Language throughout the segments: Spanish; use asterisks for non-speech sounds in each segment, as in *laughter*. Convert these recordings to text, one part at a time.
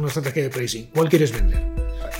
una estrategia de pricing. ¿Cuál quieres vender?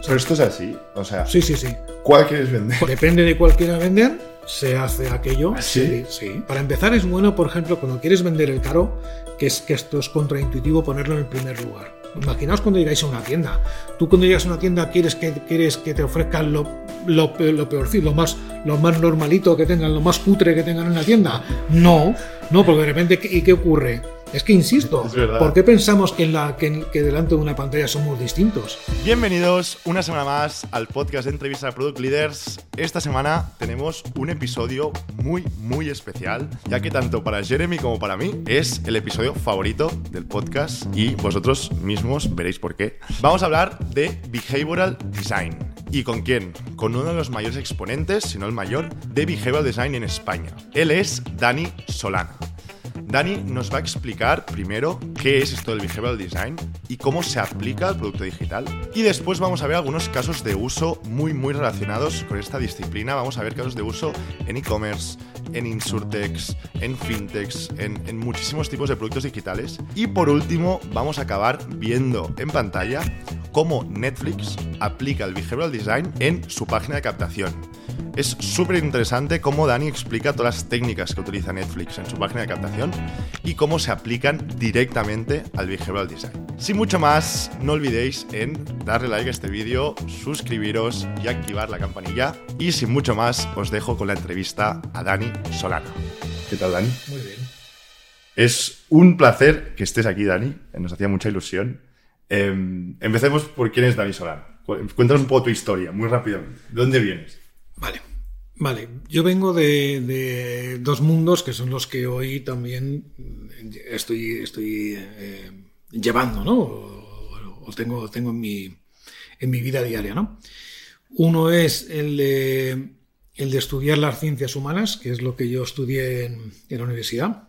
Pero esto es así, o sea, Sí, sí, sí. ¿cuál quieres vender? Depende de cuál quieras vender, se hace aquello. ¿Ah, sí? sí. Para empezar es bueno, por ejemplo, cuando quieres vender el caro, que es que esto es contraintuitivo ponerlo en el primer lugar. Imaginaos cuando llegáis a una tienda. Tú cuando llegas a una tienda quieres que, quieres que te ofrezcan lo, lo, lo peorcito, lo más, lo más normalito que tengan, lo más cutre que tengan en la tienda. No, no, porque de repente, ¿qué- ¿y qué ocurre? Es que insisto, Es. ¿por qué pensamos que, en la, que, que delante de una pantalla somos distintos? Bienvenidos una semana más al podcast de entrevista a Product Leaders. Esta semana tenemos un episodio muy, muy especial, ya que tanto para Jeremy como para mí es el episodio favorito del podcast y vosotros mismos veréis por qué. Vamos a hablar de Behavioral Design. ¿Y con quién? Con uno de los mayores exponentes, si no el mayor, de Behavioral Design en España. Él es Dani Solana. Dani nos va a explicar primero qué es esto del behavioral design y cómo se aplica al producto digital. Y después vamos a ver algunos casos de uso muy muy relacionados con esta disciplina. Vamos a ver casos de uso en e-commerce, en insurtex, en fintechs, en, en muchísimos tipos de productos digitales. Y por último vamos a acabar viendo en pantalla cómo Netflix aplica el behavioral design en su página de captación. Es súper interesante cómo Dani explica todas las técnicas que utiliza Netflix en su página de captación y cómo se aplican directamente al behavioral design. Sin mucho más, no olvidéis en darle like a este vídeo, suscribiros y activar la campanilla. Y sin mucho más, os dejo con la entrevista a Dani Solana. ¿Qué tal, Dani? Muy bien. Es un placer que estés aquí, Dani. Nos hacía mucha ilusión. Eh, empecemos por quién es Dani Solana. Cu- Cuéntanos un poco tu historia, muy rápidamente. ¿De dónde vienes? Vale, vale. Yo vengo de, dos mundos que son los que hoy también estoy, eh, llevando, ¿no? O, tengo, en, mi, vida diaria, ¿no? Uno es el de, estudiar las ciencias humanas, que es lo que yo estudié en, la universidad.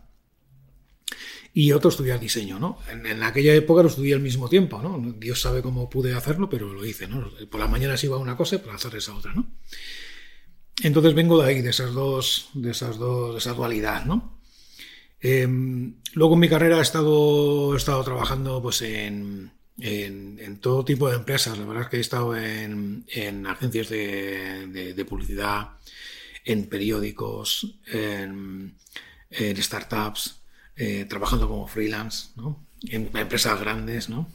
Y otro estudiar diseño, ¿no? En, en aquella época lo estudié al mismo tiempo, ¿no? Dios sabe cómo pude hacerlo, pero lo hice, ¿no? Por las mañanas iba a una cosa y por las tardes a otra, ¿no? Entonces vengo de ahí, de esas dos, de esas dos, de esa dualidad, ¿no? Eh, luego en mi carrera he estado, he estado trabajando pues en, en, todo tipo de empresas. La verdad es que he estado en, en agencias de, de- publicidad, en periódicos, en, en startups, eh, trabajando como freelance, ¿no? En empresas grandes, ¿no?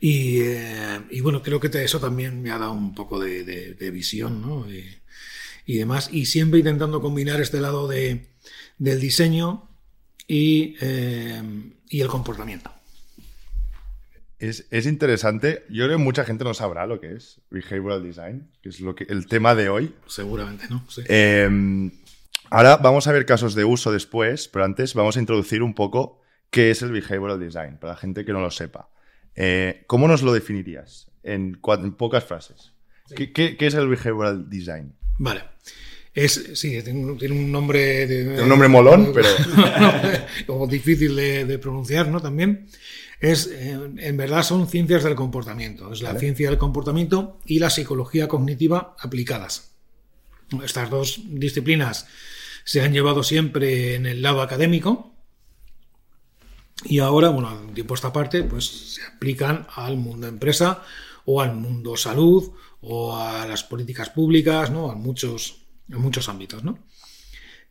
Y, eh, y bueno, creo que eso también me ha dado un poco de, de- de visión, ¿no? Y, y demás. Y siempre intentando combinar este lado de, del diseño y, eh, y el comportamiento. Es, es interesante. Yo creo que mucha gente no sabrá lo que es behavioral design, que es lo que, el tema de hoy. Seguramente, ¿no? Sí. Eh, ahora vamos a ver casos de uso después, pero antes vamos a introducir un poco qué es el behavioral design, para la gente que no lo sepa. Eh, ¿Cómo nos lo definirías en, pocas frases? ¿Qué, qué- qué es el behavioral design? Vale. Es, sí, tiene un, tiene un nombre... De, un nombre molón, pero- *laughs* o difícil de, de pronunciar, ¿no? También. Es, eh, en verdad son ciencias del comportamiento. Es la Vale. ciencia del comportamiento y la psicología cognitiva aplicadas. Estas dos disciplinas se han llevado siempre en el lado académico y ahora, bueno, un tiempo esta parte, pues se aplican al mundo empresa o al mundo salud o a las políticas públicas, ¿no? A muchos, muchos ámbitos, ¿no?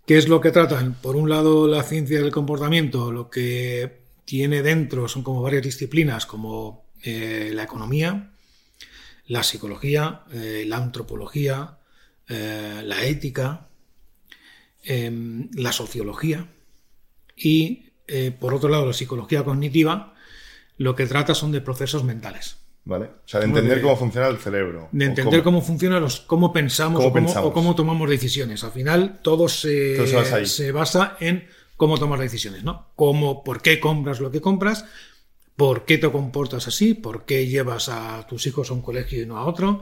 ¿Qué es lo que tratan? Por un lado, la ciencia del comportamiento, lo que tiene dentro son como varias disciplinas, como eh, la economía, la psicología, eh, la antropología, eh, la ética, em, la sociología y, eh, por otro lado, la psicología cognitiva, lo que trata son de procesos mentales. ¿Vale? O sea, de entender cómo funciona el cerebro. De entender cómo, funciona, los, cómo pensamos, Cómo o, cómo, pensamos. o cómo tomamos decisiones. Al final, todo se, Todo se basa ahí. se basa en cómo tomas decisiones, ¿no? Cómo, por qué compras lo que compras, por qué te comportas así, por qué llevas a tus hijos a un colegio y no a otro,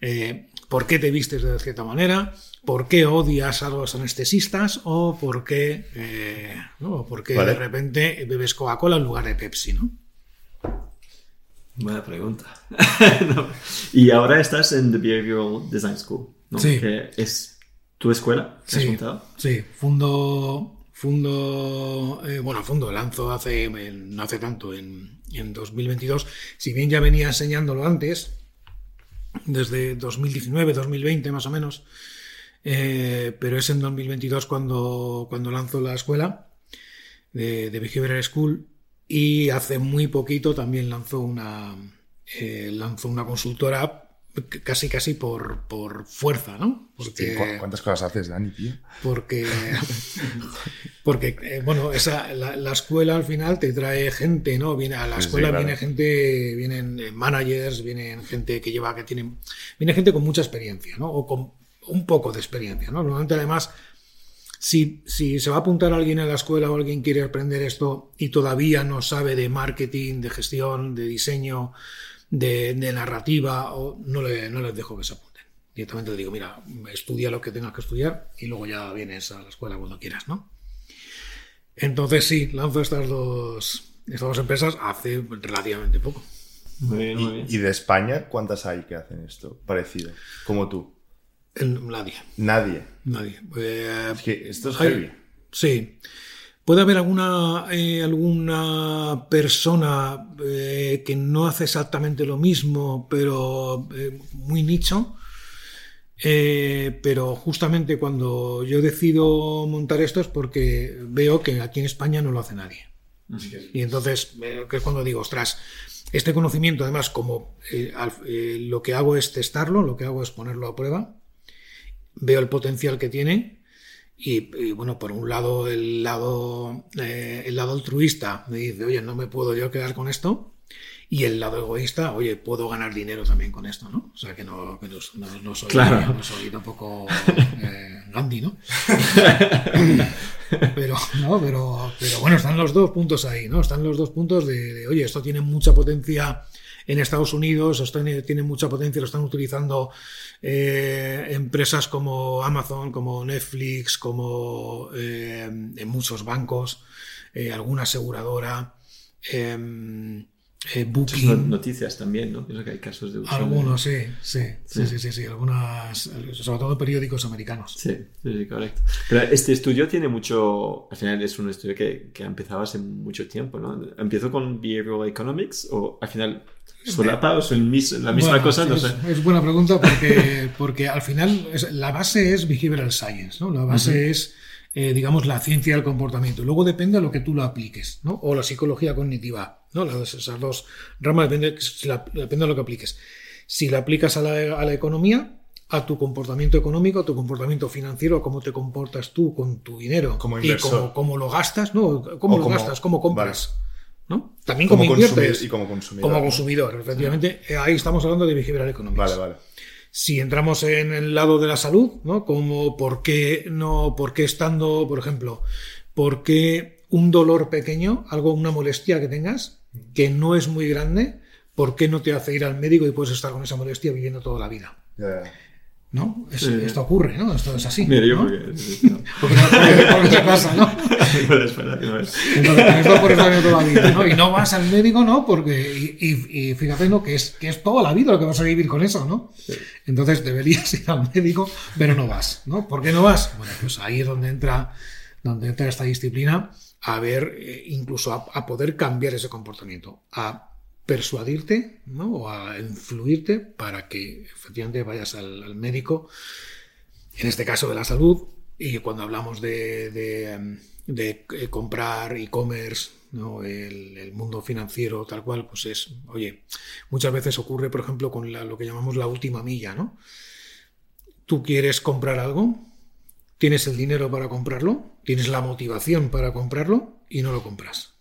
eh, por qué te vistes de cierta manera, por qué odias a los anestesistas o por qué, eh, ¿no? Por qué Vale. de repente bebes Coca-Cola en lugar de Pepsi, ¿no? Buena pregunta. *laughs* No. Y ahora estás en The Behavioral Design School, ¿no? Sí. Que es tu escuela, ¿me has Sí, contado? sí, fundo, fundo, eh, bueno, fundo, lanzo hace, no hace tanto, en, en 2022, si bien ya venía enseñándolo antes, desde 2019, 2020 más o menos, eh, pero es en 2022 cuando, cuando lanzo la escuela de, de Behavioral School y hace muy poquito también lanzó una, eh, lanzó una consultora casi casi por, por fuerza, ¿no? Porque, ¿Cuántas cosas haces, Dani, tío? Porque, *laughs* *laughs* porque eh, bueno, esa, la, escuela al final te trae gente, ¿no? Viene, a la escuela viene gente, vienen eh, managers, vienen gente que lleva, que tienen, viene gente con mucha experiencia, ¿no? O con un poco de experiencia, ¿no? Normalmente además si, si, se va a apuntar alguien a la escuela o alguien quiere aprender esto y todavía no sabe de marketing, de gestión, de diseño, de, narrativa, o, no, le, no les dejo que se apunten. Directamente le digo, mira, estudia lo que tengas que estudiar y luego ya vienes a la escuela cuando quieras, ¿no? Entonces sí, lanzo estas dos, estas dos empresas hace relativamente poco. ¿Y de España cuántas hay que hacen esto parecido? Como tú. Nadie. Nadie. Nadie. Eh, es que esto es heavy. Sí. Puede haber alguna, eh, alguna persona eh, que no hace exactamente lo mismo, pero muy nicho. pero justamente cuando yo decido montar esto es porque veo que aquí en España no lo hace nadie. Y entonces, que es cuando digo, ostras, este conocimiento, además, como lo que hago es testarlo, lo que hago es ponerlo a prueba, veo el potencial que tiene y, bueno, por un lado el lado, eh, el lado altruista me dice, oye, no me puedo yo quedar con esto. Y el lado egoísta, oye, puedo ganar dinero también con esto, ¿no? O sea, que no, no, soy, no soy, tampoco eh, Gandhi, ¿no? *laughs* pero, no pero, pero bueno, están los dos puntos ahí, ¿no? Están los dos puntos de, de oye, esto tiene mucha potencia en Estados Unidos, esto tiene mucha potencia, lo están utilizando eh, empresas como Amazon, como Netflix, como eh, en muchos bancos, eh, alguna aseguradora. Booking. noticias también, ¿no? Creo que hay casos de Algunos, sí, sí, sí, sí, sí, sí, algunas, sobre todo periódicos americanos. Sí, sí, correcto. Pero este estudio tiene mucho, al final es un estudio que, que ha empezado hace mucho tiempo, ¿no? ¿Empezó con Behavioral Economics o al final solapa o son la misma cosa? No es, sé. es, buena pregunta porque, porque al final la base es behavioral science, ¿no? La base es, eh, digamos, la ciencia del comportamiento. Luego depende de lo que tú lo apliques, ¿no? O la psicología cognitiva, ¿no? Las, esas dos ramas depende, depende de lo que apliques. Si la aplicas a la, a la economía, a tu comportamiento económico, a tu comportamiento financiero, a cómo te comportas tú con tu dinero como y cómo, cómo, lo gastas, ¿no? Cómo lo gastas, cómo compras. También como, inviertes. Y como consumidor. Como consumidor, efectivamente. Ahí estamos hablando de behavioral economics. Vale, vale. Si entramos en el lado de la salud, ¿no? Como por qué no, por qué estando, por ejemplo, por qué un dolor pequeño, algo, una molestia que tengas, que no es muy grande, ¿por qué no te hace ir al médico y puedes estar con esa molestia viviendo toda la vida? ¿no? Esto ocurre, ¿no? Esto es así. Mira, yo ¿no? *laughs* porque, porque, porque, porque pasa, ¿no? Entonces, no es. Entonces, esto por eso toda la vida, ¿no? Y no vas al médico, ¿no? Porque, y, y, fíjate, ¿no? Que es, que es toda la vida lo que vas a vivir con eso, ¿no? Sí. Entonces deberías ir al médico, pero no vas, ¿no? ¿Por qué no vas? Bueno, pues ahí es donde entra, donde entra esta disciplina a ver, eh, incluso a, poder cambiar ese comportamiento, a persuadirte ¿no? o a influirte para que efectivamente vayas al, médico, en este caso de la salud, y cuando hablamos de, de, eh, comprar e-commerce, ¿no? El, mundo financiero tal cual, pues es, oye, muchas veces ocurre, por ejemplo, con lo que llamamos la última milla, ¿no? Tú quieres comprar algo, tienes el dinero para comprarlo, tienes la motivación para comprarlo y no lo compras.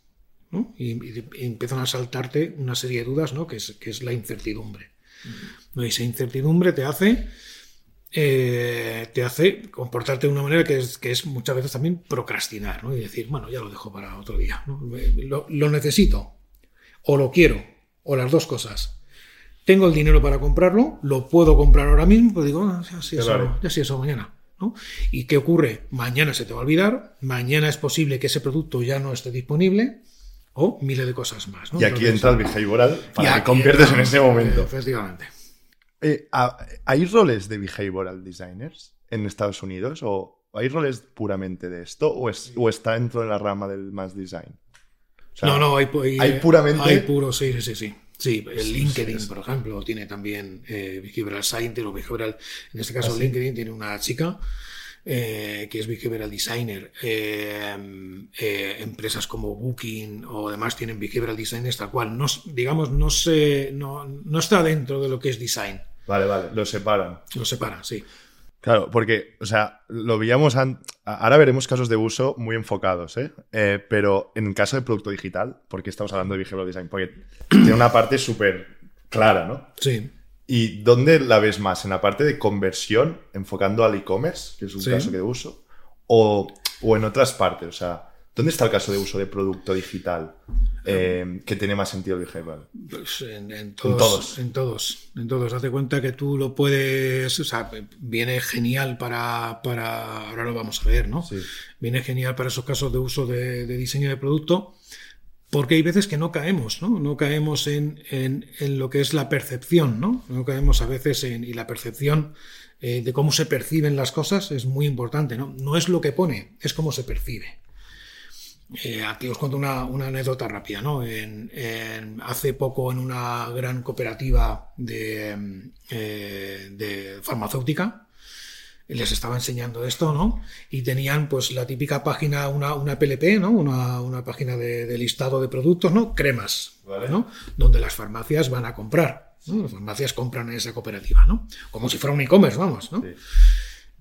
Y, empiezan a saltarte una serie de dudas, ¿no? que, es, que es la incertidumbre. ¿no? Y esa incertidumbre te hace, eh, te hace comportarte de una manera que es, que es muchas veces también procrastinar ¿no? y decir, bueno, ya lo dejo para otro día. Lo, necesito, o lo quiero, o las dos cosas. Tengo el dinero para comprarlo, lo puedo comprar ahora mismo, pero digo, ah, ya sí eso, ya sí eso mañana. ¿No? ¿Y qué ocurre? Mañana se te va a olvidar, mañana es posible que ese producto ya no esté disponible, o miles de cosas más. Y aquí entra el behavioral para que conviertes en ese momento. efectivamente. Eh, ¿Hay roles de behavioral designers en Estados Unidos? O ¿hay roles puramente de esto o, es, o está dentro de la rama del más design? O sea, no, no, hay, hay, hay puramente- Hay puro, sí, sí, sí. Sí. Sí, el LinkedIn, por ejemplo, tiene también eh, Behavioral Scientist o Behavioral. En este ¿Ah, caso, LinkedIn tiene una chica eh, que es Behavioral Designer. Eh, eh, empresas como Booking o demás tienen Behavioral Designers tal cual. No, digamos, no, se, no, no está dentro de lo que es design. Vale, vale, lo separan. Lo separa, sí. Claro, porque, o sea, lo veíamos. Ahora veremos casos de uso muy enfocados, ¿eh? Eh, Pero en el caso de producto digital, porque estamos hablando de behavioral design, porque *clears throat* tiene una parte súper clara, ¿no? Sí. ¿Y dónde la ves más? ¿En la parte de conversión, enfocando al e-commerce, que es un Sí. caso de uso? O, o en otras partes? O sea, ¿dónde está el caso de uso de producto digital eh, que tiene más sentido behavioral? Pues en, en todos, todos. en todos, en todos. Date cuenta que tú lo puedes, o sea, viene genial para, para, ahora lo vamos a ver, ¿no? Sí. Viene genial para esos casos de uso de, de diseño de producto, porque hay veces que no caemos, ¿no? No caemos en, en- en lo que es la percepción, ¿no? No caemos a veces en, y la percepción eh, de cómo se perciben las cosas es muy importante, ¿no? No es lo que pone, es cómo se percibe. Eh, aquí os cuento una, una anécdota rápida. ¿no? En- en- hace poco en una gran cooperativa de, eh, de farmacéutica les estaba enseñando esto, ¿no? Y tenían pues la típica página, una, una PLP, ¿no? Una, una página de, de listado de productos, ¿no? Cremas, Vale. ¿no? Donde las farmacias van a comprar. ¿no? Las farmacias compran en esa cooperativa, ¿no? Como si fuera un e-commerce, vamos, ¿no? Sí.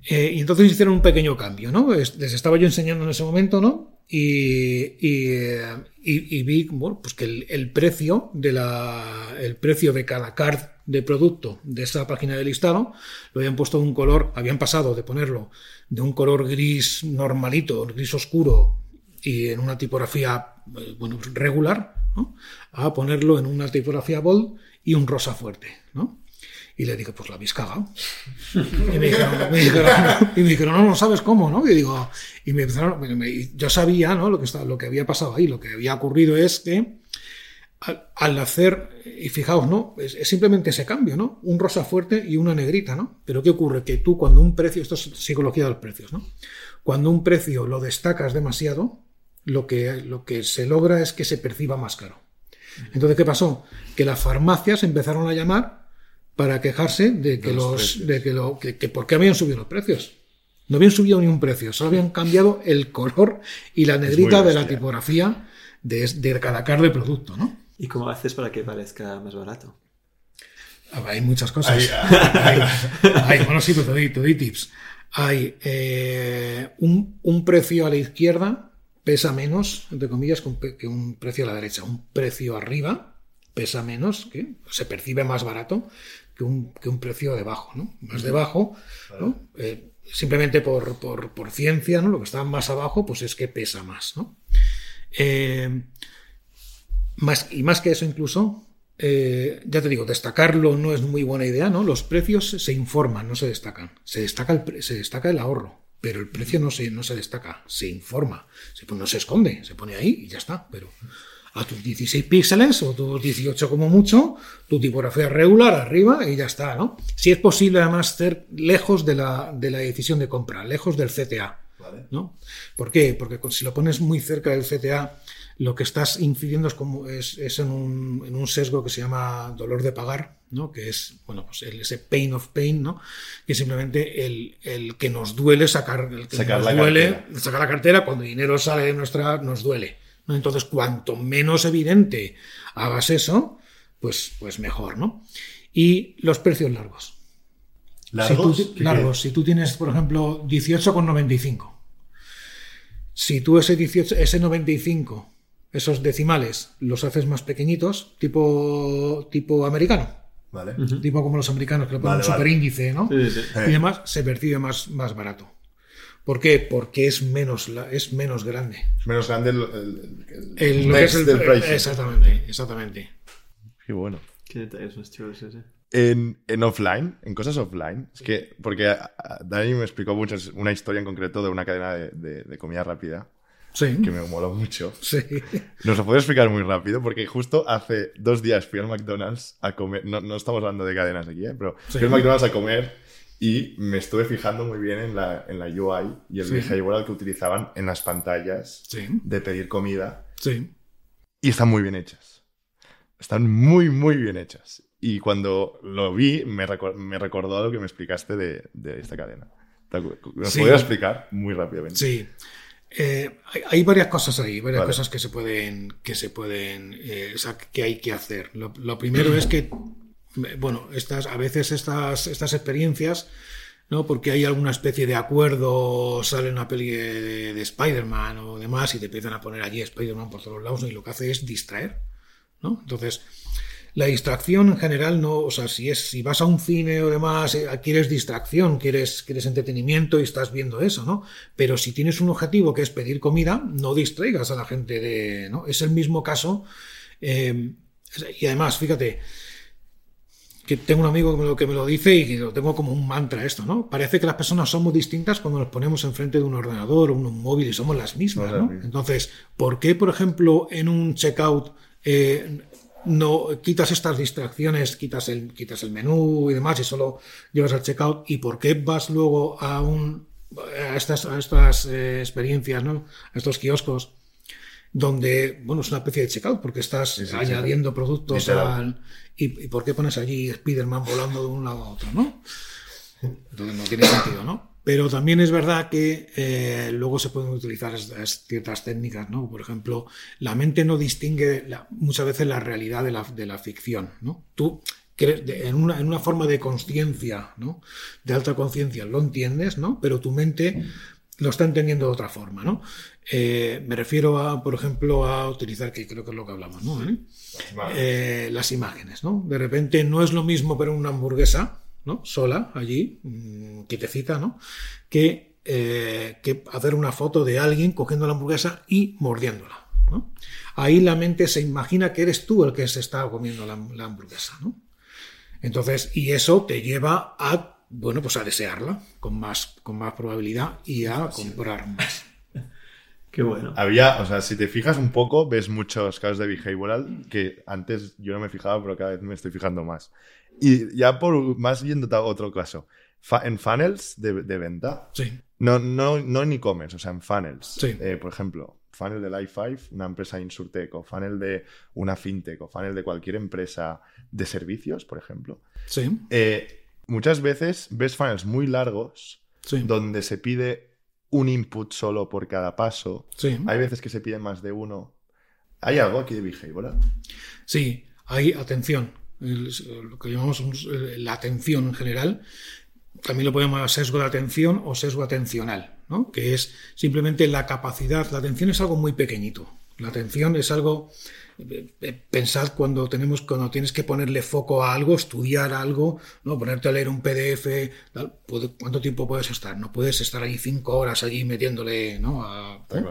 Eh, y entonces hicieron un pequeño cambio, ¿no? Es- Les estaba yo enseñando en ese momento, ¿no? Y, y, y- y vi, bueno, pues que el, el precio de la, el precio de cada card de producto de esa página de listado lo habían puesto de un color, habían pasado de ponerlo de un color gris normalito, gris oscuro y en una tipografía, eh, bueno, regular, ¿no? A ponerlo en una tipografía bold y un rosa fuerte, ¿no? Y le dije, pues la habéis cagado. Y me dijeron, dijeron, y me no, no sabes cómo, ¿no? Y digo, y me empezaron, me- yo sabía, ¿no? Lo que, está, lo que había pasado ahí, lo que había ocurrido es que al, al hacer, y fijaos, ¿no? Es, es simplemente ese cambio, ¿no? Un rosa fuerte y una negrita, ¿no? Pero ¿qué ocurre? Que tú cuando un precio, esto es psicología de los precios, ¿no? Cuando un precio lo destacas demasiado, lo que, lo que se logra es que se perciba más caro. Entonces, ¿qué pasó? Que las farmacias empezaron a llamar para quejarse de que De los de que lo, que, que por qué habían subido los precios. No habían subido ni un precio, solo habían cambiado el color y la negrita de la tipografía de, de cada card de producto, ¿no? ¿Y cómo haces para que parezca más barato? Ah, Hay muchas cosas. *laughs* Hay, hay- bueno, sí, pero te doy, te doy tips. Hay eh, un, un precio a la izquierda pesa menos, entre comillas, que un, pe- que un precio a la derecha. Un precio arriba pesa menos, que se percibe más barato que un, que un precio debajo, ¿no? Más debajo, ¿no? Eh, simplemente por, por, por ciencia, ¿no? Lo que está más abajo, pues es que pesa más, ¿no? Eh, más, y más que eso incluso, eh, ya te digo, destacarlo no es muy buena idea, ¿no? Los precios se informan, no se destacan. Se destaca el, se destaca el ahorro, pero el precio no se, no se destaca, se informa. Se, no se esconde, se pone ahí y ya está. Pero a tus 16 píxeles o tus 18 como mucho, tu tipografía regular arriba y ya está, ¿no? Si es posible además ser lejos de la, de la decisión de compra, lejos del CTA. Vale. ¿no? ¿Por qué? Porque si lo pones muy cerca del CTA, lo que estás incidiendo es, como, es, es en, un, en un sesgo que se llama dolor de pagar, ¿no? que es bueno, pues el- ese pain of pain, ¿no? que es simplemente el, el que nos duele sacar, el que Sacar nos la duele cartera. sacar la cartera cuando el dinero sale de nuestra, nos duele. ¿No? Entonces, cuanto menos evidente hagas eso, pues, pues mejor, ¿no? Y los precios largos. ¿Largos? Si tú, ¿Qué largos. Si tú tienes, por ejemplo, 18,95. Si tú ese 18, ese 95, esos decimales, los haces más pequeñitos, tipo, tipo americano, Vale. tipo como los americanos que le ponen Vale, un vale. superíndice, ¿no? Sí, sí, sí. Y además se percibe más, más barato. ¿Por qué? Porque es menos, la- es menos grande. Es menos grande el, el- el El, lo que next es el- del pricing. exactamente, exactamente. Qué bueno. Qué detalles más chulos ese. En, en offline, en cosas offline, es que, porque a- a- Dani me explicó muchas, una historia en concreto de una cadena de, de- de comida rápida Sí. que me moló mucho. Sí. Nos lo puedo explicar muy rápido porque justo hace dos días fui al McDonald's a comer. No, no estamos hablando de cadenas aquí, ¿eh? pero Sí. fui al McDonald's a comer Y me estuve fijando muy bien en la, en la UI y el Sí. behavioral que utilizaban en las pantallas Sí, de pedir comida. sí. Y están muy bien hechas. Están muy, muy bien hechas. Y cuando lo vi, me, recor- me recordó lo que me explicaste de, de esta cadena. ¿Te acu- ¿Nos Sí. podrías explicar muy rápidamente? Sí. Eh, hay, hay varias cosas ahí, varias Vale. cosas que se pueden, que se pueden, eh, o sea, que hay que hacer. Lo, lo primero es que, bueno, estas, a veces estas, estas experiencias, ¿no? Porque hay alguna especie de acuerdo, sale una peli de, de Spider-Man o demás y te empiezan a poner allí Spider-Man por todos lados y lo que hace es distraer, ¿no? Entonces, la distracción en general no, o sea, si es si vas a un cine o demás, eh, quieres distracción, quieres quieres entretenimiento y estás viendo eso, ¿no? Pero si tienes un objetivo que es pedir comida, no distraigas a la gente de, ¿no? Es el mismo caso eh, y además, fíjate que tengo un amigo que me, lo, que me lo dice y que lo tengo como un mantra esto, ¿no? Parece que las personas somos distintas cuando nos ponemos enfrente de un ordenador o un móvil y somos las mismas, ¿no? Entonces, ¿por qué, por ejemplo, en un checkout eh, no quitas estas distracciones, quitas el, quitas el menú y demás y solo llevas al checkout? ¿Y por qué vas luego a un a estas, a estas eh, experiencias, ¿no? A estos kioscos donde, bueno, es una especie de checkout porque estás Sí, sí, añadiendo productos al... ¿Y, y por qué pones allí Spider-Man volando de un lado a otro, no? Entonces no tiene sentido, ¿no? Pero también es verdad que eh, luego se pueden utilizar ciertas técnicas, ¿no? Por ejemplo, la mente no distingue la- muchas veces la realidad de la, de la ficción, ¿no? Tú en, una, en una forma de conciencia, ¿no? De alta conciencia lo entiendes, ¿no? Pero tu mente lo está entendiendo de otra forma, ¿no? Eh, me refiero a, por ejemplo, a utilizar, que creo que es lo que hablamos, ¿no? ¿Eh? Eh, las imágenes, ¿no? De repente no es lo mismo ver una hamburguesa, ¿no? Sola, allí, mm, quietecita, ¿no? Que, eh, que hacer una foto de alguien cogiendo la hamburguesa y mordiéndola, ¿no? Ahí la mente se imagina que eres tú el que se está comiendo la, la hamburguesa, ¿no? Entonces, y eso te lleva a, bueno, pues a desearla con más, con más probabilidad y a comprar más. Qué bueno. Había, o sea, si te fijas un poco, ves muchos casos de behavioral que antes yo no me fijaba, pero cada vez me estoy fijando más. Y ya por más yendo a otro caso, fa- en funnels de, de venta, Sí, no, no, no en e-commerce, o sea, en funnels. Sí. Eh, por ejemplo, funnel de Life5, una empresa insurtech, o funnel de una fintech, o funnel de cualquier empresa de servicios, por ejemplo. sí, Eh, muchas veces ves funnels muy largos sí, donde se pide un input solo por cada paso. sí. Hay veces que se piden más de uno. ¿Hay algo aquí de behavioral? Sí, hay atención. El- lo que llamamos un- la atención en general. También lo podemos llamar sesgo de atención o sesgo atencional, ¿no? que es simplemente la capacidad. La atención es algo muy pequeñito. La atención es algo. Eh, Pensad cuando tenemos cuando tienes que ponerle foco a algo, estudiar algo, no ponerte a leer un PDF, tal, ¿cuánto tiempo puedes estar? No puedes estar allí cinco horas allí metiéndole, ¿no? A- ¿eh?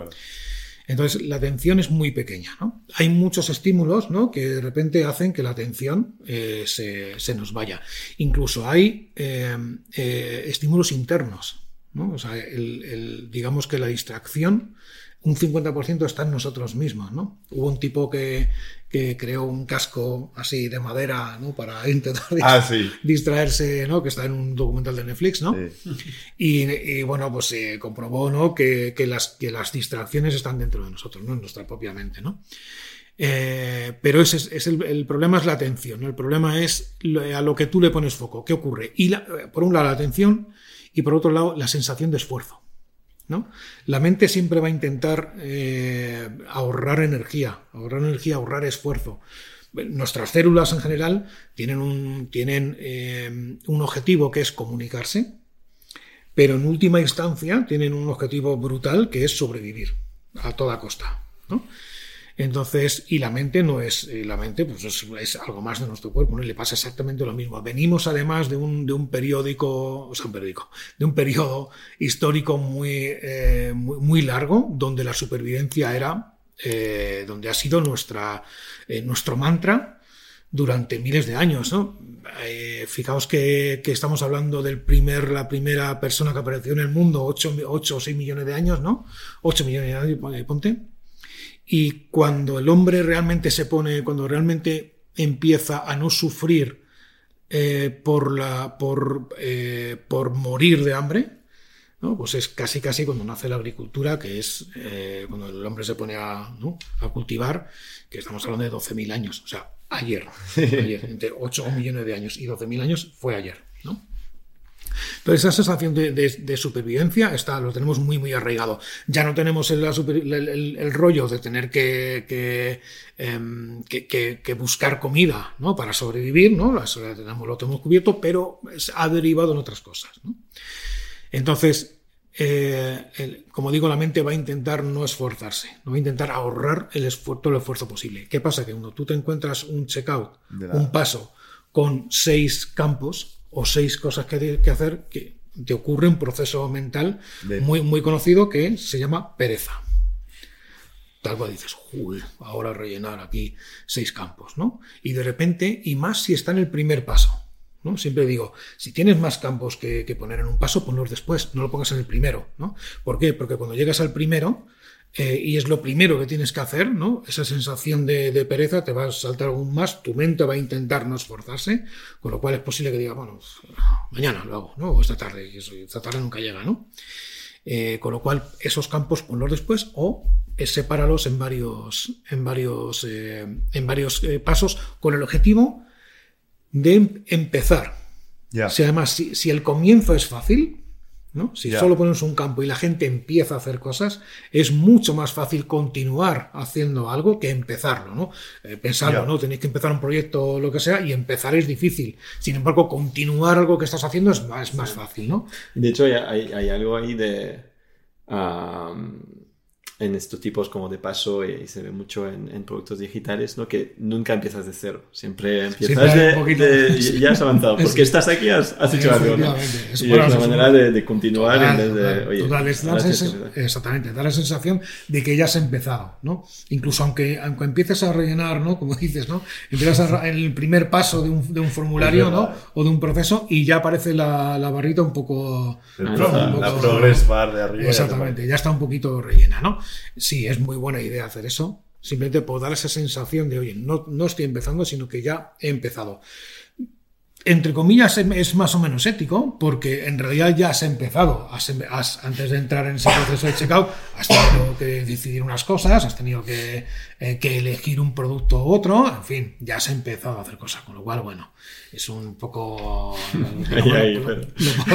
Entonces, la atención es muy pequeña. ¿no? Hay muchos estímulos ¿no? que de repente hacen que la atención eh, se, se nos vaya. Incluso hay eh, eh, estímulos internos. ¿no? O sea, el- el- digamos que la distracción, un 50% está en nosotros mismos. ¿no? Hubo un tipo que, que creó un casco así de madera ¿no? para *laughs* intentar Ah, sí. distraerse, ¿no? que está en un documental de Netflix. ¿no? Sí. Y, y, bueno, pues se comprobó ¿no? que, que las, que las distracciones están dentro de nosotros, ¿no? en nuestra propia mente. ¿no? Eh, pero ese es, es el, el problema es la atención. ¿no? El problema es lo- a lo que tú le pones foco. ¿Qué ocurre? Y la- por un lado la atención y por otro lado la sensación de esfuerzo. ¿No? La mente siempre va a intentar eh, ahorrar energía, ahorrar energía, ahorrar esfuerzo. Nuestras células en general tienen eh, un objetivo que es comunicarse, pero en última instancia tienen un objetivo brutal que es sobrevivir a toda costa. Entonces, y la mente no es, eh, la mente pues es, algo más de nuestro cuerpo, ¿no? Le pasa exactamente lo mismo. Venimos además de un, de un periódico, o sea, un periódico, de un periodo histórico muy, eh, muy, largo, donde la supervivencia era, eh, donde ha sido nuestra, eh, nuestro mantra durante miles de años, ¿no? Eh, fijaos que, que estamos hablando del primer, la primera persona que apareció en el mundo, 8, o 6 millones de años, ¿no? 8 millones de años, ponte. Y cuando el hombre realmente se pone, cuando realmente empieza a no sufrir eh, por, la, por, eh, por morir de hambre, ¿no? pues es casi casi cuando nace la agricultura, que es eh, cuando el hombre se pone a, ¿no? a cultivar, que estamos hablando de 12.000 años, o sea, ayer, *laughs* ayer, entre 8 millones de años y 12.000 años fue ayer. ¿no? Entonces, esa sensación de, de- de supervivencia está, lo tenemos muy, muy arraigado. Ya no tenemos el, la super- el- el- el rollo de tener que, que, em, que- buscar comida ¿no? para sobrevivir, ¿no? Eso lo tenemos, lo tenemos cubierto, pero ha derivado en otras cosas. ¿no? Entonces, eh, el- como digo, la mente va a intentar no esforzarse, no va a intentar ahorrar el esfuerzo, todo el esfuerzo posible. ¿Qué pasa? Que cuando tú te encuentras un checkout, un paso con seis campos o seis cosas que hay que hacer, que te ocurre un proceso mental De- muy, muy conocido que se llama pereza. Tal cual dices, uy, ahora rellenar aquí seis campos, ¿no? Y de repente, y más si está en el primer paso, ¿no? Siempre digo, si tienes más campos que, que poner en un paso, ponlos después, no lo pongas en el primero, ¿no? ¿Por qué? Porque cuando llegas al primero, eh, y es lo primero que tienes que hacer, ¿no? Esa sensación de, de pereza te va a saltar aún más, tu mente va a intentar no esforzarse, con lo cual es posible que diga, bueno, mañana lo hago, ¿no? O esta tarde, y eso, esta tarde nunca llega, ¿no? Eh, con lo cual, esos campos ponlos después o eh, sepáralos en varios, en varios, eh, en varios pasos con el objetivo de em- empezar. Ya. Si además, si, si el comienzo es fácil, ¿no? si Ya. solo pones un campo y la gente empieza a hacer cosas, es mucho más fácil continuar haciendo algo que empezarlo. ¿no? Eh, pensarlo. ¿no? tenéis que empezar un proyecto o lo que sea y empezar es difícil. Sin embargo, continuar algo que estás haciendo es más, es más fácil. ¿no? De hecho, hay, hay- hay algo ahí de. En estos tipos como de paso y se ve mucho en, en productos digitales, ¿no? Que nunca empiezas de cero. Siempre empiezas de, un poquito- de- ya has avanzado. Porque estás aquí, has, has hecho algo, ¿no? Es y es manera de, de continuar en vez de. Total, Oye, total, es la gracias. exactamente, da la sensación de que ya has empezado, ¿no? Incluso aunque, aunque empieces a rellenar, ¿no? Como dices, ¿no? Empiezas a el primer paso de un, de un formulario, ¿no? O de un proceso y ya aparece la, la barrita un poco... Pro- no, la progress bar de arriba. Exactamente, ya está un poquito rellena, ¿no? Sí, es muy buena idea hacer eso, simplemente por dar esa sensación de, oye, no, no estoy empezando, sino que ya he empezado. Entre comillas, es- más o menos ético, porque en realidad ya has empezado. Has em- has- antes de entrar en ese proceso de checkout, has tenido que decidir unas cosas, has tenido que, eh, que elegir un producto u otro, en fin, ya has empezado a hacer cosas, con lo cual, bueno, es un poco. *laughs* Ahí, ahí, lo, pero-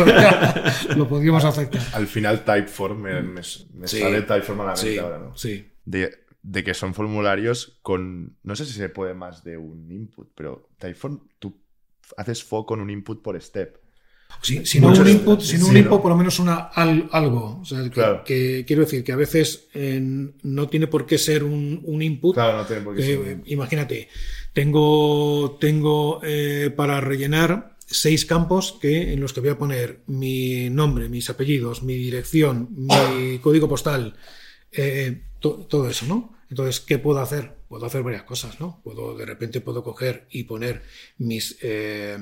lo- lo podríamos aceptar. Al final, Typeform me, me- me Sí. sale Typeform a la mente Sí, ahora, ¿no? sí. De, de que son formularios con. No sé si se puede más de un input, pero Typeform, tú haces foco en un input por step. Sí, si no Muchos- un input, si no un sí, input, ¿no? por lo menos una al- algo. O sea, que, Claro. que quiero decir que a veces eh, no tiene por qué ser un, un input. Claro, no tiene por qué que, ser eh, input. imagínate, tengo, tengo eh, para rellenar seis campos que, en los que voy a poner mi nombre, mis apellidos, mi dirección, mi código postal, eh, to- todo eso, ¿no? Entonces, ¿qué puedo hacer? Puedo hacer varias cosas, ¿no? Puedo, de repente puedo coger y poner mis, eh,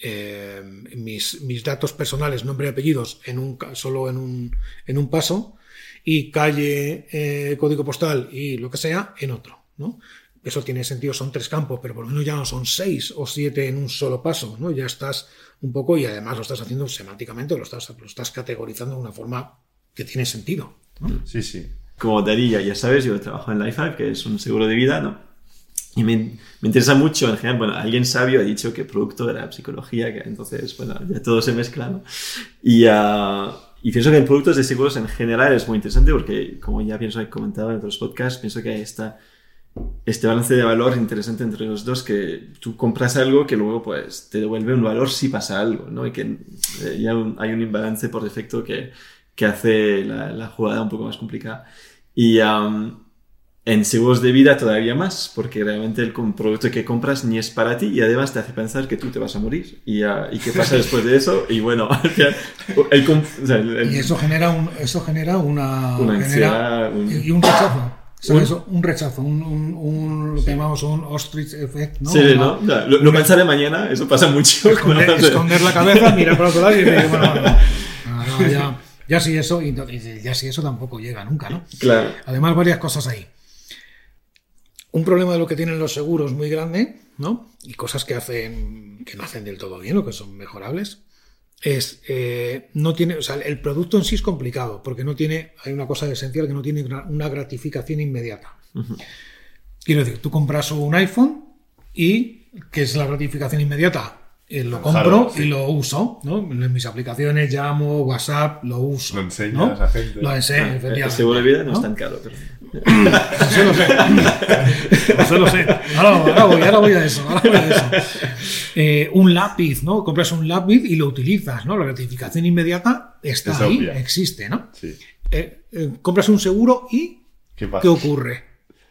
eh, mis, datos personales, nombre y apellidos, en un, solo en un, en un paso, y calle, eh, código postal y lo que sea en otro, ¿no? Eso tiene sentido, son tres campos, pero por lo menos ya no son seis o siete en un solo paso, ¿no? Ya estás un poco, y además lo estás haciendo semánticamente, lo estás, lo estás categorizando de una forma que tiene sentido. Sí, sí. Como Darí ya, sabes, yo trabajo en Lifehack, que es un seguro de vida, ¿no? Y me, me interesa mucho, en general, bueno, alguien sabio ha dicho que producto era psicología, que entonces, bueno, ya todo se mezcla, ¿no? Y, ah, y pienso que en productos de seguros en general es muy interesante porque, como ya pienso he comentado en otros podcasts, pienso que hay esta, este balance de valor interesante entre los dos, que tú compras algo que luego pues te devuelve un valor si pasa algo, ¿no? Y que eh, ya un- hay un imbalance por defecto que, que hace la, la jugada un poco más complicada. Y am, en seguros de vida todavía más, porque realmente el producto que compras ni es para ti y además te hace pensar que tú te vas a morir. ¿Y, ah, ¿y qué pasa *laughs* después de eso? Y bueno, *laughs* al final, el o sea, el- Y eso genera, un, eso genera una, Una genera- ansiedad, un- y un rechazo. *laughs* ¿sabes? Un- Un, rechazo, un, un, un- lo que llamamos un ostrich effect. ¿no? Sí, ¿no? O sea, lo, lo pensaré mañana, eso pasa mucho. esconder, esconder la cabeza, mirar para otro lado y decir, bueno, bueno, no, no, ya, ya sí eso, y entonces, ya sí eso tampoco llega nunca, ¿no? Claro. Además, varias cosas ahí. Un problema de lo que tienen los seguros muy grande, ¿no? Y cosas que hacen, que no hacen del todo bien o que son mejorables, es, eh, no tiene, o sea, el producto en sí es complicado, porque no tiene, hay una cosa esencial que no tiene una, una gratificación inmediata. Quiero decir, tú compras un iPhone y, ¿qué es la gratificación inmediata? Eh, lo compro sí. y lo uso, ¿no? En mis aplicaciones llamo, WhatsApp, lo uso. Lo enseñas ¿no? a gente. Lo enseño, El efectivamente, seguro de vida no, ¿no? es tan caro, pero... Eso lo sé. *laughs* Eso lo sé. Ahora, ahora voy, ahora voy a eso. ahora voy a eso. Eh, un lápiz, ¿no? Compras un lápiz y lo utilizas, ¿no? La gratificación inmediata está Es ahí, obvia. existe, ¿no? Sí. Eh, eh, compras un seguro y ¿Qué pasa? ¿qué ocurre?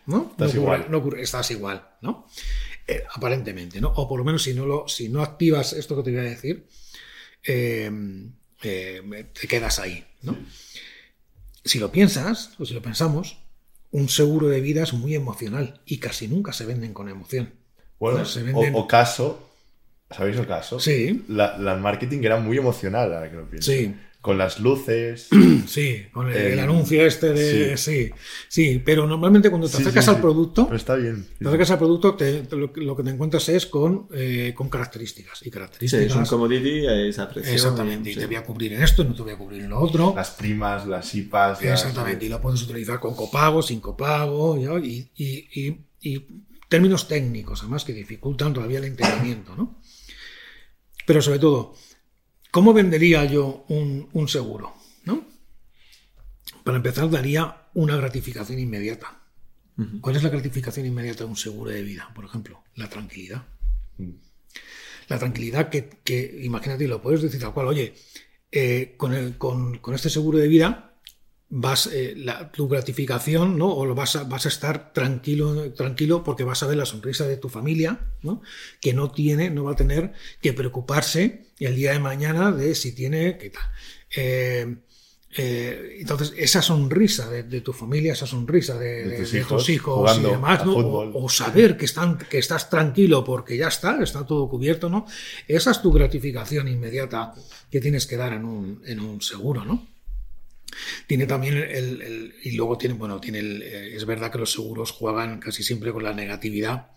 ¿No? Estás no ocurre, igual. no ocurre, estás igual, ¿no? Eh, aparentemente, ¿no? O por lo menos si no lo, si no activas esto que te voy a decir, eh, eh, te quedas ahí, ¿no? Si lo piensas, o si lo pensamos, un seguro de vida es muy emocional y casi nunca se venden con emoción. Bueno, se venden- o, o caso, ¿sabéis el caso? Sí. La, la marketing era muy emocional, ahora que lo pienso. Sí. Con las luces. *clears throat* Sí, con el, anuncio este de... Sí. sí, pero normalmente cuando te acercas sí, al sí. producto, Pero está bien. te acercas al producto, te- te- lo, que- lo que te encuentras es con, eh, con características. Y Sí, características... es un commodity, es a precio. Exactamente, y sí. te voy a cubrir en esto, no te voy a cubrir en lo otro. Las primas, las IPAs. las- Exactamente, y lo puedes utilizar con copago, sin copago, y, y- y- y términos técnicos, además, que dificultan todavía el entendimiento, ¿no? Pero sobre todo, ¿cómo vendería yo un, un seguro? ¿no? Para empezar, daría una gratificación inmediata. ¿Cuál es la gratificación inmediata de un seguro de vida, por ejemplo? La tranquilidad. La tranquilidad que, que, imagínate, lo puedes decir tal cual, oye, eh, con, el- con- con este seguro de vida vas eh, la- tu gratificación, ¿no? O lo vas a, vas a estar tranquilo, tranquilo porque vas a ver la sonrisa de tu familia, ¿no? Que no tiene, no va a tener que preocuparse el día de mañana de si tiene, qué tal. Eh, eh, entonces, esa sonrisa de, de tu familia, esa sonrisa de, De tus de hijos tus hijos y demás, ¿no? O, o saber que, están, que estás tranquilo porque ya está, está todo cubierto, ¿no? Esa es tu gratificación inmediata que tienes que dar en un, en un seguro, ¿no? Tiene también el, el- y luego tiene, bueno, tiene el, eh, es verdad que los seguros juegan casi siempre con la negatividad.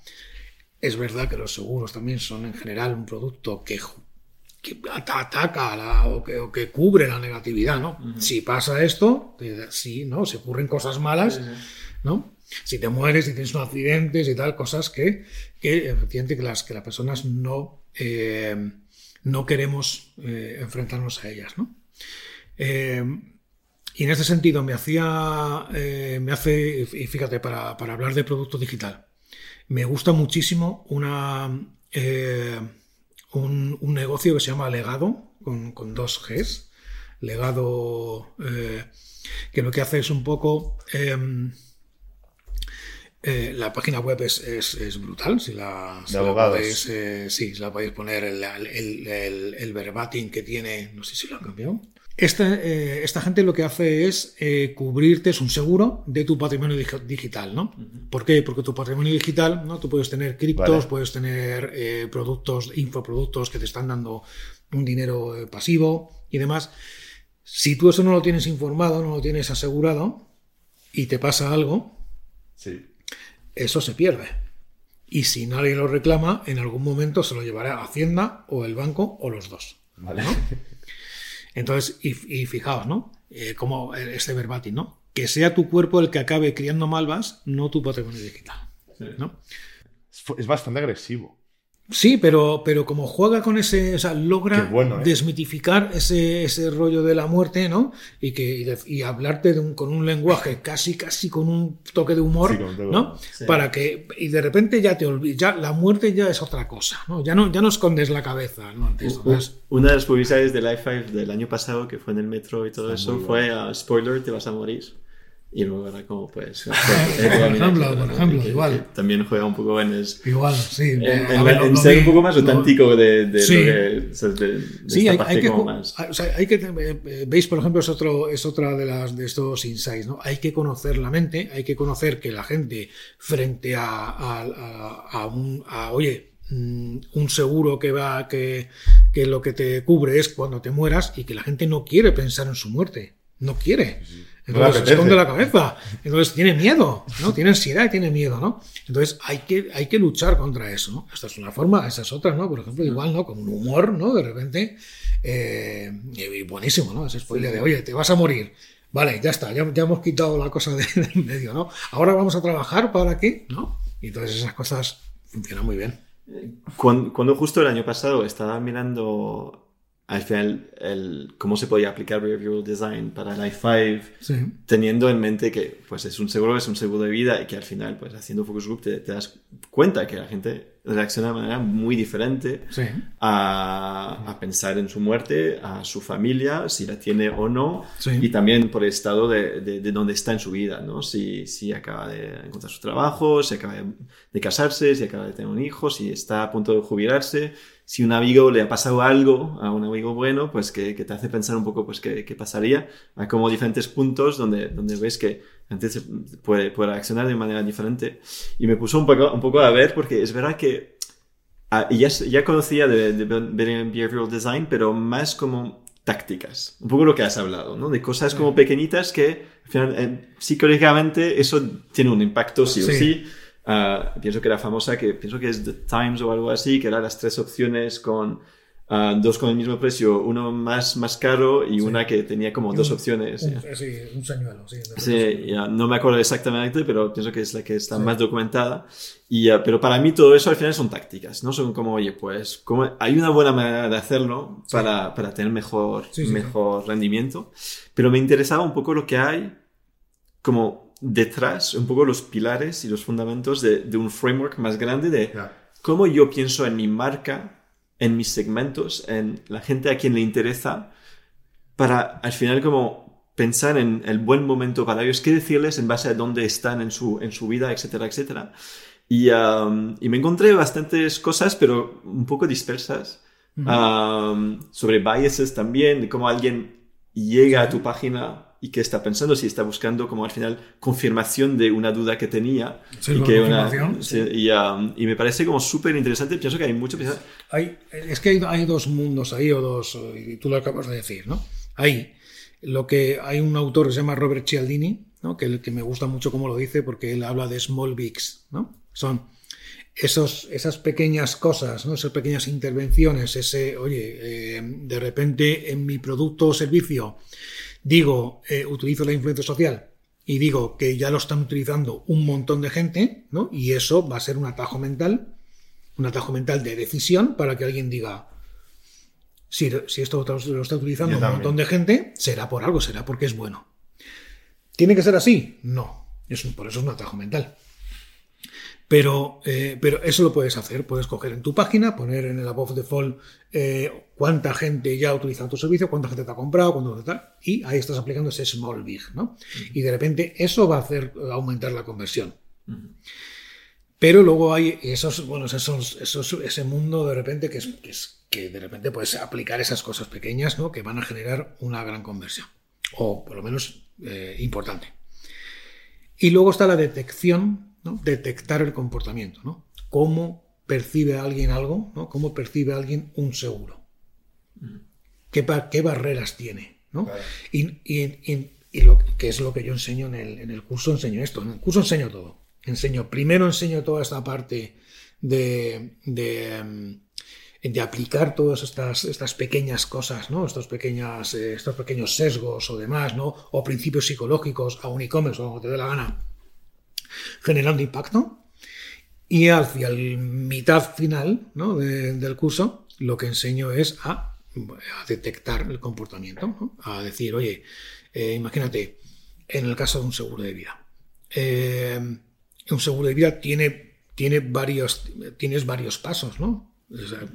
Es verdad que los seguros también son en general un producto que, que ata- ataca la- o, que, o que cubre la negatividad, ¿no? Si pasa esto, sí, ¿no? Se ocurren cosas malas, ¿no? Si te mueres, si tienes un accidente y tal, cosas que, que efectivamente que las, que las personas no, eh, no queremos eh, enfrentarnos a ellas, ¿no? Eh, y en este sentido me hacía, me hace, y fíjate, para, para hablar de producto digital, me gusta muchísimo una, un, un negocio que se llama Legado, con, con dos Gs. Legado, eh, que lo que hace es un poco... em, eh, la página web es, es- es brutal. Si la, si De la podéis, eh, sí, si la podéis poner el, el, el- el verbatim que tiene, no sé si lo han cambiado. Este, eh, esta gente lo que hace es eh, cubrirte, es un seguro de tu patrimonio dig- digital, ¿no? ¿Por qué? Porque tu patrimonio digital, ¿no? Tú puedes tener criptos, Vale. puedes tener eh, productos, infoproductos que te están dando un dinero eh, pasivo y demás. Si tú eso no lo tienes informado, no lo tienes asegurado y te pasa algo, Sí. eso se pierde. Y si nadie lo reclama, en algún momento se lo llevará Hacienda o el banco o los dos. Vale. *laughs* Entonces, y, y fijaos, ¿no? Eh, como este verbatim, ¿no? Que sea tu cuerpo el que acabe criando malvas, no tu patrimonio digital. ¿no? Es bastante agresivo. Sí, pero, pero como juega con ese, o sea, logra bueno, ¿eh? desmitificar ese, ese rollo de la muerte, ¿no? Y que y, de- y hablarte de un- con un lenguaje casi, casi con un toque de humor, Sí, de ¿no? Sí. Para que y de repente ya te olvides, ya la muerte ya es otra cosa, ¿no? Ya no, ya no escondes la cabeza, ¿no? Una de las publicidades de Life 5 del año pasado, que fue en el metro y todo Está eso, fue a spoiler, te vas a morir. Y luego era como, pues. *laughs* *laughs* por ejemplo, por ejemplo, igual. También juega un poco en, es- igual, sí. en, eh, ver, ser vi- un poco más auténtico de, de Sí. de, de esta hay, parte hay que, como co- más. o sea, hay que eh, eh, veis, por ejemplo, es otro es otra de las de estos insights, ¿no? Hay que conocer la mente, hay que conocer que la gente frente a, a, a- a un a, oye mm, un seguro que va que, que lo que te cubre es cuando te mueras y que la gente no quiere pensar en su muerte, no quiere. Entonces se esconde la cabeza. Entonces tiene miedo, ¿no? Tiene ansiedad y tiene miedo, ¿no? Entonces hay que, hay que luchar contra eso, ¿no? Esta es una forma, esa es otra, ¿no? Por ejemplo, igual, ¿no? Con un humor, ¿no? De repente, eh, y buenísimo, ¿no? Ese spoiler de, oye, te vas a morir. Vale, ya está, ya, ya hemos quitado la cosa de, *laughs* en medio, ¿no? Ahora vamos a trabajar para qué, ¿no? Y entonces esas cosas funcionan muy bien. Cuando, cuando justo el año pasado estaba mirando al final el, cómo se podía aplicar behavioral design para el i5 Sí. teniendo en mente que pues es un seguro es un seguro de vida y que al final pues haciendo focus group te, te das cuenta que la gente reacciona de manera muy diferente Sí. a, a pensar en su muerte, a su familia, si la tiene o no, Sí. y también por el estado de, de, de dónde está en su vida, ¿no? Si, si acaba de encontrar su trabajo, si acaba de, de casarse, si acaba de tener un hijo, si está a punto de jubilarse, si un amigo le ha pasado algo a un amigo bueno, pues que, que te hace pensar un poco pues qué, pasaría, hay como diferentes puntos donde, donde ves que antes puede, puede reaccionar de manera diferente. Y me puso un poco, un poco a ver porque es verdad que Ah, ya, ya conocía de, de Behavioral Design, pero más como tácticas. Un poco lo que has hablado, ¿no? De cosas como pequeñitas que, al final, eh, psicológicamente, eso tiene un impacto sí o Sí. sí. Ah, pienso que era famosa, que pienso que es The Times o algo así, que eran las tres opciones con ah, dos con el mismo precio, uno más, más caro y una que tenía como dos opciones. Un, ya. sí, un señuelo, sí. Sí, ya, no me acuerdo exactamente, pero pienso que es la que está más documentada. Y, ah, pero para mí todo eso al final son tácticas, ¿no? Son como, oye, pues como hay una buena manera de hacerlo para, para tener mejor, Sí, sí, mejor rendimiento. Pero me interesaba un poco lo que hay como detrás, un poco los pilares y los fundamentos de, de un framework más grande de Ya. cómo yo pienso en mi marca, en mis segmentos, en la gente a quien le interesa, para al final como pensar en el buen momento para ellos, qué decirles en base a dónde están en su, en su vida, etcétera, etcétera. Y, um, y me encontré bastantes cosas, pero un poco dispersas, um, sobre biases también, de cómo alguien llega a tu página y qué está pensando, si está buscando como al final confirmación de una duda que tenía. Sí, y, que una- sí, y, um, y me parece como súper interesante, pienso que hay mucho... Hay, es que hay, hay dos mundos ahí, o dos, y tú lo acabas de decir, ¿no? Hay lo que hay un autor que se llama Robert Cialdini, ¿no? que, que me gusta mucho cómo lo dice, porque él habla de small bigs, ¿no? Son esos, esas pequeñas cosas, ¿no? esas pequeñas intervenciones, ese, oye, eh, de repente en mi producto o servicio digo, eh, utilizo la influencia social y digo que ya lo están utilizando un montón de gente, ¿no? Y eso va a ser un atajo mental, un atajo mental de decisión para que alguien diga, si, si esto lo está utilizando un montón de gente, será por algo, será porque es bueno. ¿Tiene que ser así? No. Es un- por eso es un atajo mental. Pero, eh, pero eso lo puedes hacer. Puedes coger en tu página, poner en el above default eh, cuánta gente ya ha utilizado tu servicio, cuánta gente te ha comprado, cuánto tal, y ahí estás aplicando ese small big, ¿no? Y de repente eso va a hacer aumentar la conversión. Pero luego hay esos, bueno, esos, esos, ese mundo de repente que es, que es- que de repente puedes aplicar esas cosas pequeñas, ¿no? Que van a generar una gran conversión. O por lo menos eh, importante. Y luego está la detección, ¿no? detectar el comportamiento, ¿no? Cómo percibe alguien algo, ¿no? Cómo percibe alguien un seguro. ¿Qué, ba- qué barreras tiene? ¿no? Y, y- y- y lo que es lo que yo enseño en el, en el curso, enseño esto. En el curso enseño todo. Enseño, primero enseño toda esta parte de, de, em, de aplicar todas estas, estas pequeñas cosas, ¿no? Estos, pequeñas, eh, estos pequeños sesgos o demás, ¿no? O principios psicológicos a un e-commerce o como te dé la gana, generando impacto. Y hacia el mitad final ¿no? de- del curso, lo que enseño es a, detectar el comportamiento, a decir, oye, eh, imagínate, en el caso de un seguro de vida, eh, un seguro de vida tiene, tiene varios, tienes varios pasos, ¿no?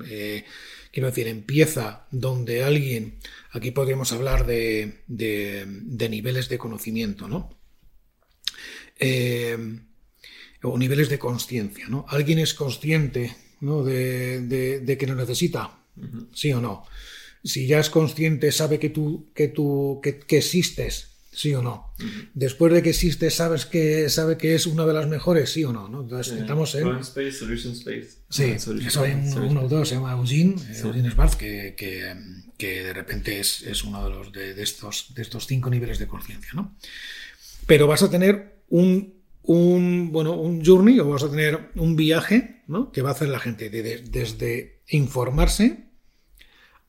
Eh, quiero decir, empieza donde alguien, aquí podríamos hablar de, de- de niveles de conocimiento, ¿no? Eh, o niveles de conciencia, ¿no? Alguien es consciente ¿no? de, de- de que lo necesita, ¿sí o no? Si ya es consciente, sabe que tú, que tú que, que existes, sí o no. Después de que existe, sabes que sabe que es una de las mejores, sí o no. ¿no? Entonces estamos en. Problem Space, Solution Space. Sí, Ah, solution eso hay un, Solution un autor, se llama Eugene, eh, Sí. Eugene Schwartz, que, que, que de repente es, es uno de, los, de, de estos, de estos cinco niveles de conciencia. ¿no? Pero vas a tener un, un, bueno, un journey o vas a tener un viaje ¿no? que va a hacer la gente de- de- desde informarse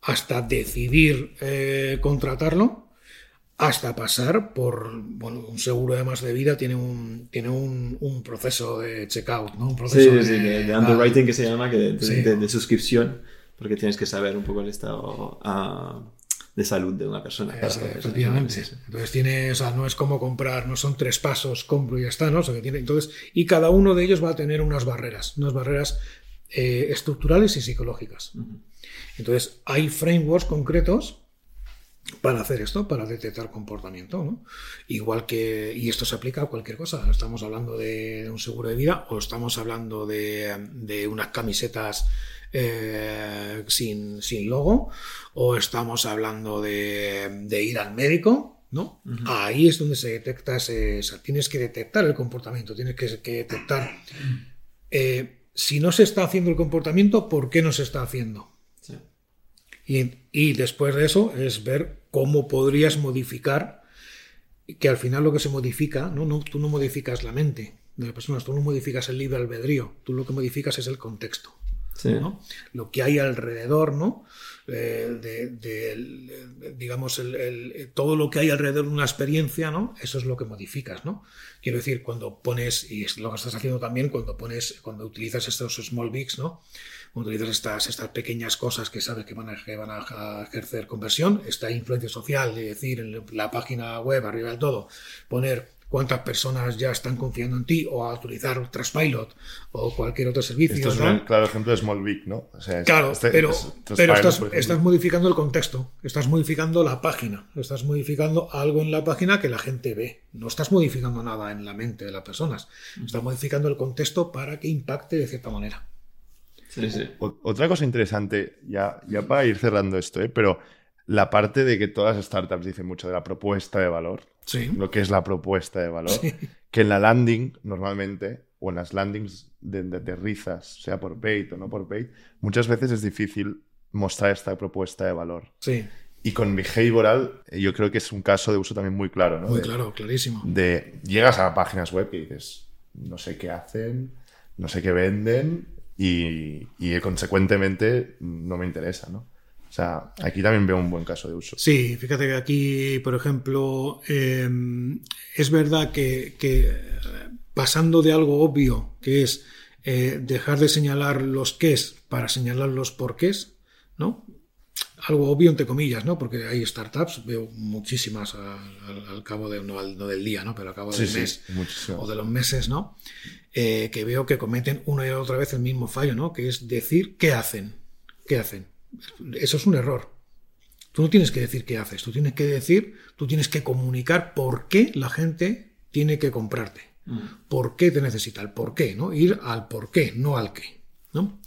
hasta decidir eh, contratarlo hasta pasar por bueno, un seguro además de vida tiene un tiene un, un proceso de checkout no un proceso sí, sí, de, de underwriting que se llama, que de, de- Sí. de- de suscripción, porque tienes que saber un poco el estado ah, de salud de una persona. Es, eso. efectivamente. Entonces tiene, o sea, no es como comprar, no son tres pasos, compro y ya está, ¿no? O sea, que tiene, entonces, y cada uno de ellos va a tener unas barreras, unas barreras eh, estructurales y psicológicas. Entonces, hay frameworks concretos para hacer esto, para detectar comportamiento, ¿no? Igual que, y esto se aplica a cualquier cosa. Estamos hablando de un seguro de vida o estamos hablando de, de unas camisetas eh, sin, sin logo o estamos hablando de, de ir al médico, ¿no? Ahí es donde se detecta ese, o sea, tienes que detectar el comportamiento, tienes que, que detectar eh, si no se está haciendo el comportamiento, ¿por qué no se está haciendo? Sí. Y, y después de eso es ver cómo podrías modificar, que al final lo que se modifica, ¿no? No, tú no modificas la mente de las personas, tú no modificas el libre albedrío, tú lo que modificas es el contexto. Lo que hay alrededor, ¿no? Eh, de, de- digamos, el- todo lo que hay alrededor de una experiencia, ¿no? Eso es lo que modificas, ¿no? Quiero decir, cuando pones, y es lo que estás haciendo también, cuando pones, cuando utilizas estos small bigs, ¿no? Cuando utilizas estas, estas pequeñas cosas que sabes que van, a, que van a ejercer conversión, esta influencia social, es decir, en la página web, arriba del todo, poner cuántas personas ya están confiando en ti o a utilizar Trustpilot o cualquier otro servicio. Esto es un claro ejemplo de Small Big, ¿no? O sea, es- Claro, este- pero, es- pero estás, estás modificando el contexto, estás modificando la página, estás modificando algo en la página que la gente ve. No estás modificando nada en la mente de las personas, estás modificando el contexto para que impacte de cierta manera. Sí, sí. O- Otra cosa interesante, ya, ya para ir cerrando esto, ¿eh? pero la parte de que todas las startups dicen mucho de la propuesta de valor, Sí. lo que es la propuesta de valor, que en la landing normalmente, o en las landings de, risas, sea por paid o no por paid, muchas veces es difícil mostrar esta propuesta de valor. Sí, Y con behavioral, eh, yo creo que es un caso de uso también muy claro, ¿no? muy De- claro, clarísimo. de llegas a páginas web y dices, no sé qué hacen, no sé qué venden y, y consecuentemente no me interesa, ¿no? O sea, aquí también veo un buen caso de uso. Sí, fíjate que aquí, por ejemplo, eh, es verdad que, que, pasando de algo obvio, que es eh, dejar de señalar los qués para señalar los porqués, ¿no? Algo obvio entre comillas, ¿no? Porque hay startups, veo muchísimas al, al- al cabo de, no, al- no del día, ¿no? Pero al cabo del sí, mes o de los meses, ¿no? Eh, que veo que cometen una y otra vez el mismo fallo, ¿no? Que es decir qué hacen, qué hacen. Eso es un error. Tú no tienes que decir qué haces, tú tienes que decir, tú tienes que comunicar por qué la gente tiene que comprarte. ¿Por qué te necesita? El por qué, ¿no? Ir al por qué, no al qué, ¿no?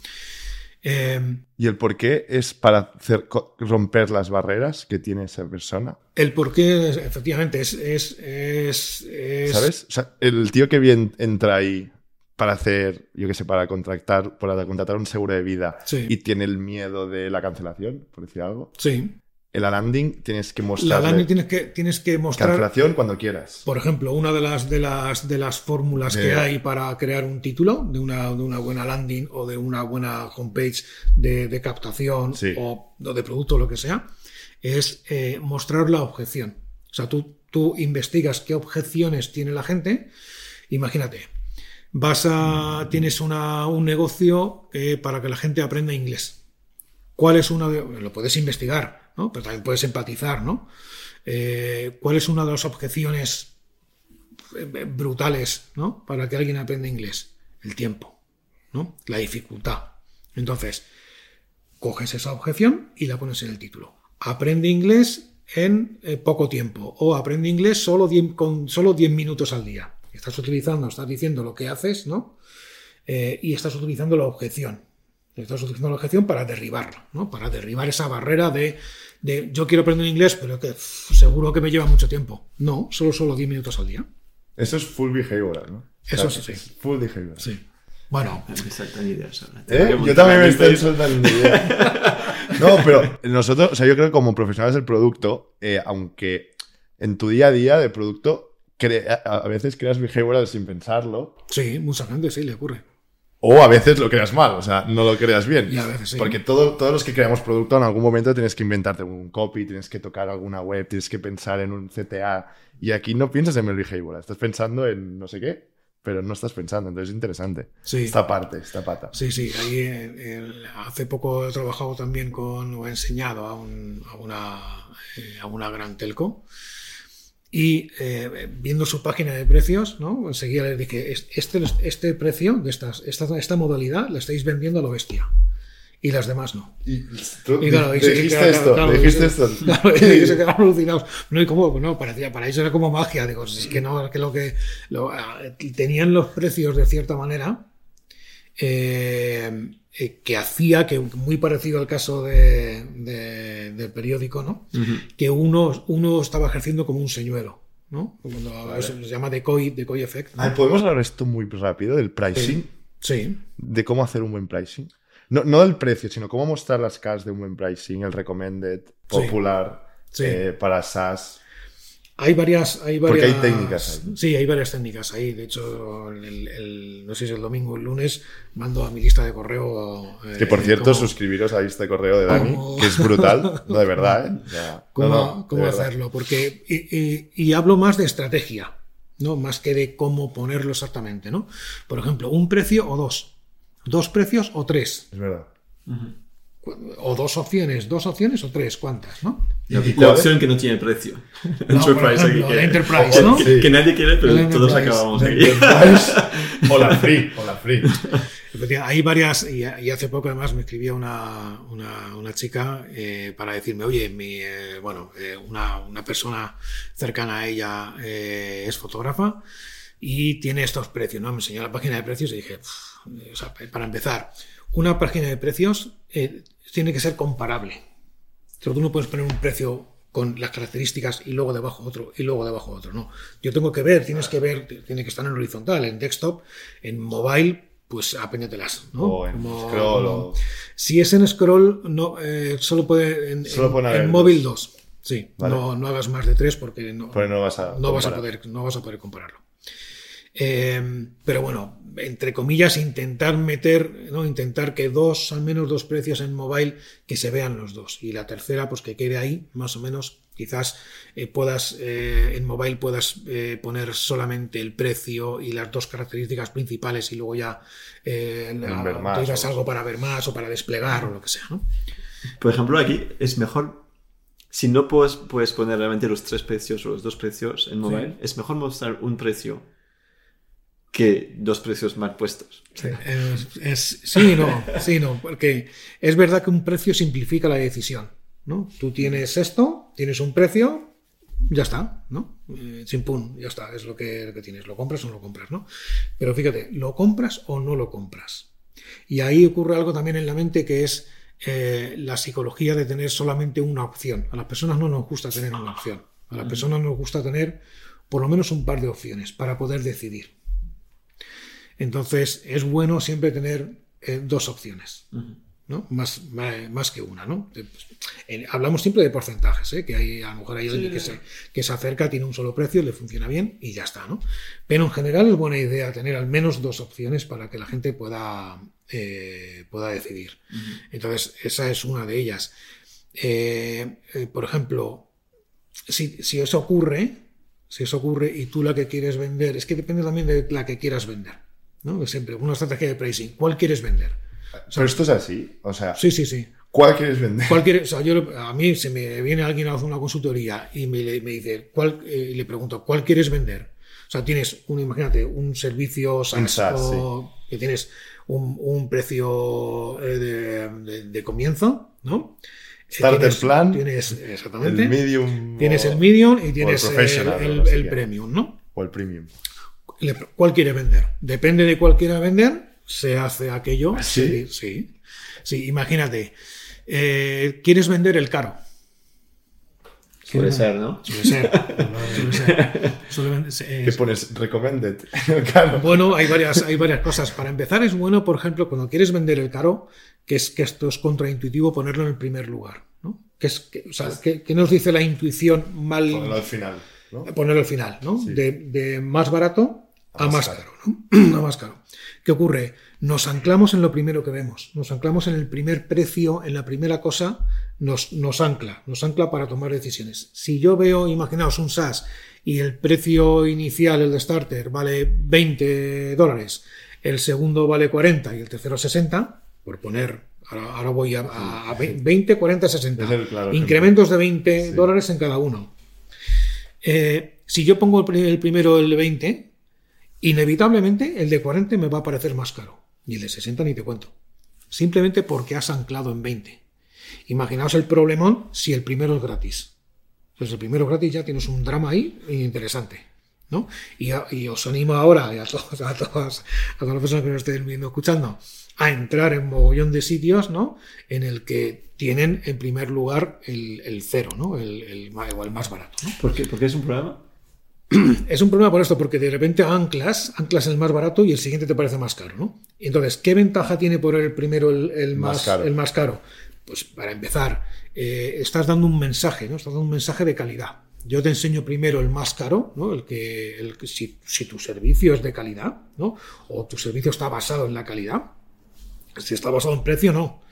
Eh, Y el por qué es para hacer, romper las barreras que tiene esa persona. el por qué, efectivamente, es... es, es- es- ¿Sabes? O sea, el tío que bien entra ahí para hacer, yo qué sé, para contratar, para contratar un seguro de vida Sí. y tiene el miedo de la cancelación, por decir algo. Sí. En la landing tienes que La mostrar landing tienes que, tienes que mostrar... cancelación cuando quieras. Por ejemplo, una de las, de las, de las fórmulas De- que hay para crear un título de una, de una buena landing o de una buena homepage de, de captación Sí. o, o de producto o lo que sea, es eh, mostrar la objeción. O sea, tú, tú investigas qué objeciones tiene la gente. Imagínate, vas a, tienes una, un negocio eh, para que la gente aprenda inglés. ¿Cuál es una de, lo puedes investigar, ¿no? Pero también puedes empatizar, ¿no? Eh, ¿Cuál es una de las objeciones eh, brutales, ¿no? Para que alguien aprenda inglés? El tiempo, ¿no? La dificultad. Entonces, coges esa objeción y la pones en el título. Aprende inglés en poco tiempo o aprende inglés solo 10 con solo 10 minutos al día. Estás utilizando, estás diciendo lo que haces, ¿no? Eh, y estás utilizando la objeción. Estás utilizando la objeción para derribarlo, ¿no? Para derribar esa barrera de, de yo quiero aprender inglés, pero que pff, seguro que me lleva mucho tiempo. No, solo solo 10 minutos al día. Eso es full behavioral, ¿no? Eso O sea, sí, sí. Full behavioral. Sí. Bueno, Me saltan ideas. ¿Eh? Yo también me estoy soltando ideas. *laughs* No, pero nosotros, o sea, yo creo que como profesionales del producto, eh, aunque en tu día a día de producto a veces creas behavioral sin pensarlo, sí, mucha gente sí le ocurre. o a veces lo creas mal, o sea, no lo creas bien. Y a veces sí. Porque todo- todos los que creamos producto en algún momento tienes que inventarte un copy, tienes que tocar alguna web, tienes que pensar en un CTA. Y aquí no piensas en el behavioral, estás pensando en no sé qué, pero no estás pensando, entonces es interesante. Sí. Esta parte, esta pata. Sí, sí, ahí eh, hace poco he trabajado también con, o he enseñado a, un- a una, eh, a una gran telco y eh, viendo su página de precios, ¿no? enseguida les dije, "Es- este, este precio de estas, esta, esta modalidad la estáis vendiendo a lo bestia y las demás no. Y tú Y claro, y dijiste esto, claro, dijiste esto. *laughs* Claro, y se quedaron alucinados. No, y cómo, no, parecía, para ellos era como magia. Digo, es que no, que lo que lo- ah, tenían los precios de cierta manera eh, eh, que hacía que, muy parecido al caso de, de- del periódico, ¿no? Que uno, uno estaba ejerciendo como un señuelo, ¿no? Cuando eso se llama decoy, decoy effect. ¿no? Ay, ¿Podemos hablar esto muy rápido del pricing? Sí, De cómo hacer un buen pricing. No, no del precio, sino cómo mostrar las caras de un buen pricing, el recommended, popular, Sí. eh, para SaaS. Hay varias, hay Porque varias. hay técnicas ahí. Sí, hay varias técnicas ahí. De hecho, el, el- no sé si es el domingo o el lunes, mando a mi lista de correo. eh, Que por cierto, cómo- suscribiros a este correo de Dani, cómo- que es brutal, *laughs* no de verdad, ¿eh? Cómo, no, no, de cómo verdad. hacerlo. Porque, y, y- y hablo más de estrategia, ¿no? Más que de cómo ponerlo exactamente, ¿no? Por ejemplo, un precio o dos. Dos precios o tres. Es verdad. O dos opciones, dos opciones o tres, ¿cuántas, no? ¿Y La, opción que no tiene precio. No, *laughs* Enterprise, ejemplo, aquí, que, Enterprise, ¿no? que, que nadie quiere, pero todos Enterprise. acabamos aquí. Enterprise *laughs* o la free, o la free. Hay varias, y, hace poco además me escribía una, una, una chica eh, para decirme, oye, mi, eh, bueno, eh, una, una persona cercana a ella eh, es fotógrafa y tiene estos precios, ¿no? Me enseñó la página de precios y dije, "Uf, o sea, para empezar, una página de precios eh, tiene que ser comparable. O sea, tú no puedes poner un precio con las características y luego debajo otro y luego debajo otro, no. Yo tengo que ver, tienes que ver, tiene que estar en horizontal, en desktop, en mobile, pues apéñatelas, ¿no? O en scroll, o- Si es en scroll, no, eh, solo puede en, Solo en- móvil dos. dos. Sí, Vale. no, no hagas más de tres porque no, Porque no vas a no vas a comparar. poder, no vas a poder compararlo. Eh, pero bueno, entre comillas, intentar meter, ¿no? intentar que dos, al menos dos precios en mobile, que se vean los dos. Y la tercera, pues que quede ahí, más o menos. Quizás eh, puedas, eh, en mobile puedas eh, poner solamente el precio y las dos características principales y luego ya eh, utilizas algo para ver más o para desplegar o lo que sea, ¿no? Por ejemplo, aquí es mejor, si no puedes, puedes poner realmente los tres precios o los dos precios en mobile, es mejor mostrar un precio que dos precios mal puestos. Es, es- sí, no, sí, no, porque es verdad que un precio simplifica la decisión, ¿no? Tú tienes esto, tienes un precio, ya está, ¿no? Eh, Chimpún, ya está, es lo que, lo que tienes, lo compras o no lo compras, ¿no? Pero fíjate, ¿lo compras o no lo compras? Y ahí ocurre algo también en la mente que es eh, la psicología de tener solamente una opción. A las personas no nos gusta tener una opción, a las personas nos gusta tener por lo menos un par de opciones para poder decidir. Entonces, es bueno siempre tener eh, dos opciones, ¿no? Más, más que una, ¿no? Eh, pues, hablamos siempre de porcentajes, ¿eh? Que hay, a lo mejor hay alguien que se, que se acerca, tiene un solo precio, le funciona bien y ya está, ¿no? Pero en general es buena idea tener al menos dos opciones para que la gente pueda, eh, pueda decidir. Entonces, esa es una de ellas. Eh, por ejemplo, si, si eso ocurre, si eso ocurre y tú la que quieres vender, es que depende también de la que quieras vender. ¿No? Siempre, una estrategia de pricing. ¿Cuál quieres vender? Pero esto es así, o sea, Sí, sí, sí. ¿cuál quieres vender? ¿Cuál quieres? O sea, yo, a mí se me viene alguien a hacer una consultoría y me, me dice, ¿cuál, eh, y le pregunto, ¿cuál quieres vender? O sea, tienes, un, imagínate, un servicio SaaS, Un SaaS, o que tienes un, un precio eh, de, de- de comienzo, ¿no? Eh, Starter tienes- plan, Tienes, exactamente. El medium. Tienes o- el medium y tienes el premium, ¿no? O el premium. ¿Cuál quiere vender? Depende de cuál quiera vender. se hace aquello. ¿Ah, sí? Sí, sí. imagínate, eh, ¿quieres vender el caro? Suele ser, ¿no? Suele ser. suele ser. *laughs* Suele vender- se- ¿Qué pones? Recommended. *laughs* claro. Bueno, hay varias, hay varias cosas. Para empezar, es bueno, por ejemplo, cuando quieres vender el caro, que es que esto es contraintuitivo ponerlo en el primer lugar. ¿no? Que es, que, o sea, que, que nos dice la intuición mal Ponlo al final. ¿no? ponerlo al final, ¿no? Sí. De, de más barato a, más más caro. caro, ¿no? *clears throat* a más caro. ¿Qué ocurre? Nos anclamos en lo primero que vemos, nos anclamos en el primer precio, en la primera cosa, nos, nos ancla, nos ancla para tomar decisiones. Si yo veo, imaginaos un SaaS y el precio inicial, el de starter, vale 20 dólares, el segundo vale 40 y el tercero 60, por poner, ahora, ahora voy a, a- a 20, 40, 60. Es el claro Incrementos de 20 dólares en cada uno. Eh, si yo pongo el, pri- el primero el de 20, inevitablemente el de 40 me va a parecer más caro. Y el de 60 ni te cuento. Simplemente porque has anclado en 20. Imaginaos el problemón si el primero es gratis. Pues el primero gratis ya tienes un drama ahí interesante. ¿no? Y, os animo ahora y a, todos, a, todas, a todas las personas que nos estén viendo escuchando a entrar en mogollón de sitios ¿no? en el que tienen en primer lugar el, cero, ¿no? el, el el más barato. ¿no? ¿Por qué? ¿Por qué es un problema? *clears throat* Es un problema por esto, porque de repente anclas, anclas el más barato y el siguiente te parece más caro, ¿no? Y Entonces, ¿qué ventaja tiene por el primero el, el Más más, caro. el más caro? Pues para empezar, eh, estás dando un mensaje, ¿no? Estás dando un mensaje de calidad. Yo te enseño primero el más caro, ¿no? El que, el si, si tu servicio es de calidad, ¿no? O tu servicio está basado en la calidad. Si está basado en precio, no.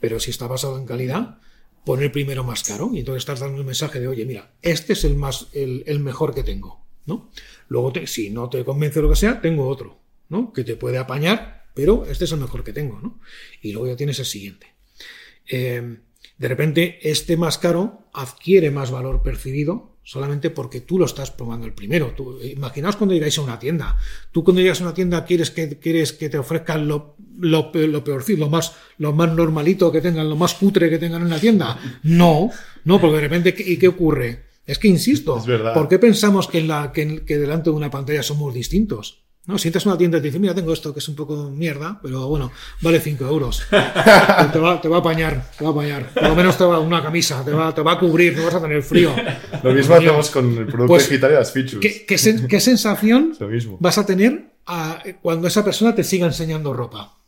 Pero si está basado en calidad, pon el primero más caro. Y entonces estás dando un mensaje de, oye, mira, este es el más, el, el mejor que tengo. ¿No? Luego, te- si no te convence lo que sea, tengo otro, ¿no? Que te puede apañar, pero este es el mejor que tengo, ¿no? Y luego ya tienes el siguiente. Eh, de repente, este más caro adquiere más valor percibido solamente porque tú lo estás probando el primero. Imaginaos cuando llegáis a una tienda. Tú cuando llegas a una tienda quieres que, quieres que te ofrezcan lo, lo, lo peor, lo más, lo más normalito que tengan, lo más cutre que tengan en la tienda. No, no, porque de repente, ¿qué- ¿y qué ocurre? Es que insisto, Es verdad. ¿por qué pensamos que, en la, que, en- que delante de una pantalla somos distintos? ¿No? Si entras a una tienda y te dicen, mira, tengo esto que es un poco mierda, pero bueno, vale 5 euros. *laughs* te, va, te va a apañar, te va a apañar. Por lo menos te va una camisa, te va, te va a cubrir, no vas a tener frío. Lo mismo Coño, hacemos con el producto Pues, digital y las features. ¿Qué, qué sen- qué sensación *laughs* vas a tener a- cuando esa persona te siga enseñando ropa?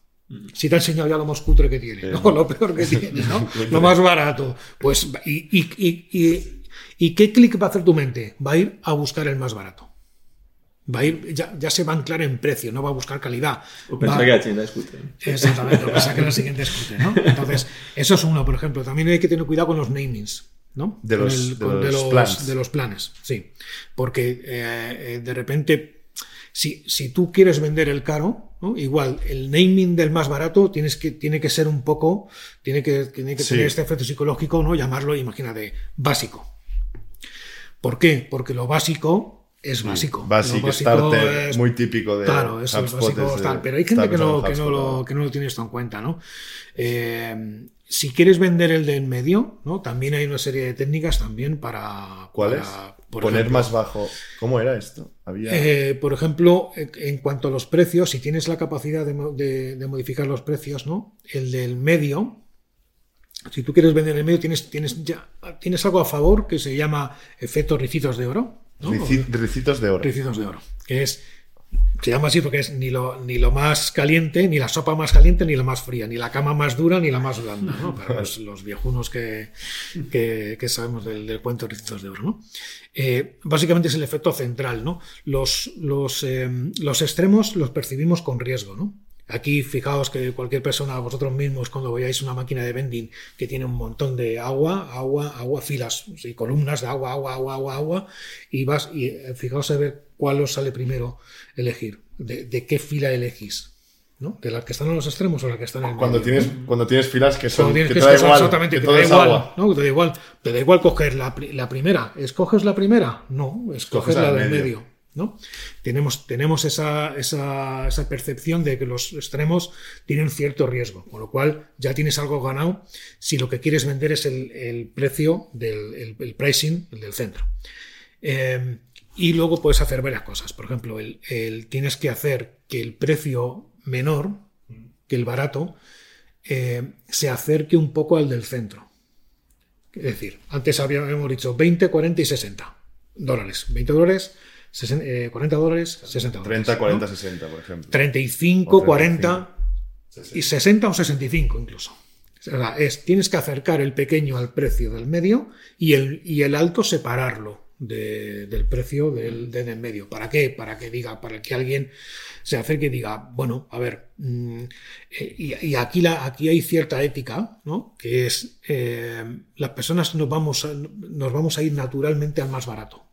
Si te ha enseñado ya lo más cutre que tiene, ¿no? *laughs* lo peor que tiene, ¿no? lo más barato. Pues, y, y, y, y- ¿y qué clic va a hacer tu mente? Va a ir a buscar el más barato. Va a ir, ya, ya se va a anclar en precio, no va a buscar calidad. O pensar que la tienda es cutre. Exactamente, lo que pasa es que la *laughs* siguiente cutre, ¿no? Entonces, eso es uno, por ejemplo. También hay que tener cuidado con los namings, ¿no? De Con los- de los planes. de los planes, sí. Porque eh, eh, de repente, si, si tú quieres vender el caro, ¿no? igual el naming del más barato tienes que, tiene que ser un poco, tiene que, tiene que Sí. tener este efecto psicológico, ¿no? Llamarlo, imagínate, básico. ¿Por qué? Porque lo básico es básico. Lo Basic, starter, muy típico de Claro, eso es HubSpot básico desde- tal, pero hay gente que no, que, lo, que no lo tiene esto en cuenta, ¿no? Eh, si quieres vender el de en medio, ¿no? También hay una serie de técnicas también para... ¿Cuál para, es? por Poner ejemplo, más bajo. ¿Cómo era esto? Había. eh, por ejemplo, en- cuanto a los precios, si tienes la capacidad de, de- de modificar los precios, ¿no? El del medio, si tú quieres vender el medio, tienes, tienes, ya, tienes algo a favor que se llama efecto ricitos de oro. ¿no? rici- Ricitos de oro. Ricitos de oro, que es se llama así porque es ni lo, ni lo más caliente, ni la sopa más caliente, ni la más fría, ni la cama más dura, ni la más blanda, ¿no? *laughs* Para los, los viejunos que, que, que sabemos del, del cuento de Ricitos de Oro, ¿no? Eh, básicamente es el efecto central, ¿no? Los, los, eh, los extremos los percibimos con riesgo, ¿no? Aquí fijaos que cualquier persona, vosotros mismos, cuando veáis una máquina de vending que tiene un montón de agua, agua, agua, filas y columnas de agua, agua, agua, agua, agua, y vas y eh, fijaos a ver cuál os sale primero elegir, de, de qué fila elegís, ¿no? De las que están en los extremos o las que están en el Cuando medio. tienes, cuando tienes filas que son. Que que te da escoger igual. exactamente, que te da igual, agua. ¿no? Te da igual, te da igual coger la, pri- la primera. ¿Escoges la primera? No, escoges Coges la del del medio. medio. Tenemos, tenemos esa, esa, percepción de que los extremos tienen cierto riesgo, con lo cual ya tienes algo ganado si lo que quieres vender es el, el precio del el, pricing, el del centro. Eh, y luego puedes hacer varias cosas. Por ejemplo, tienes que hacer que el precio menor que el barato eh, se acerque un poco al del centro. Es decir, antes habíamos dicho 20, 40 y 60 dólares. 20 dólares, 60, 40 dólares, 60 dólares. 30, 40, ¿no? 60, por ejemplo. 35, O 40 y 60 o 65 incluso. O sea, es, tienes que acercar el pequeño al precio del medio y el, y el alto separarlo de- del precio del, del del medio. ¿Para qué? Para que diga, para que alguien se acerque y diga, bueno, a ver, mm, eh, y, y aquí, la, aquí hay cierta ética, ¿no? Que es, eh, las personas nos vamos, a, nos vamos a ir naturalmente al más barato.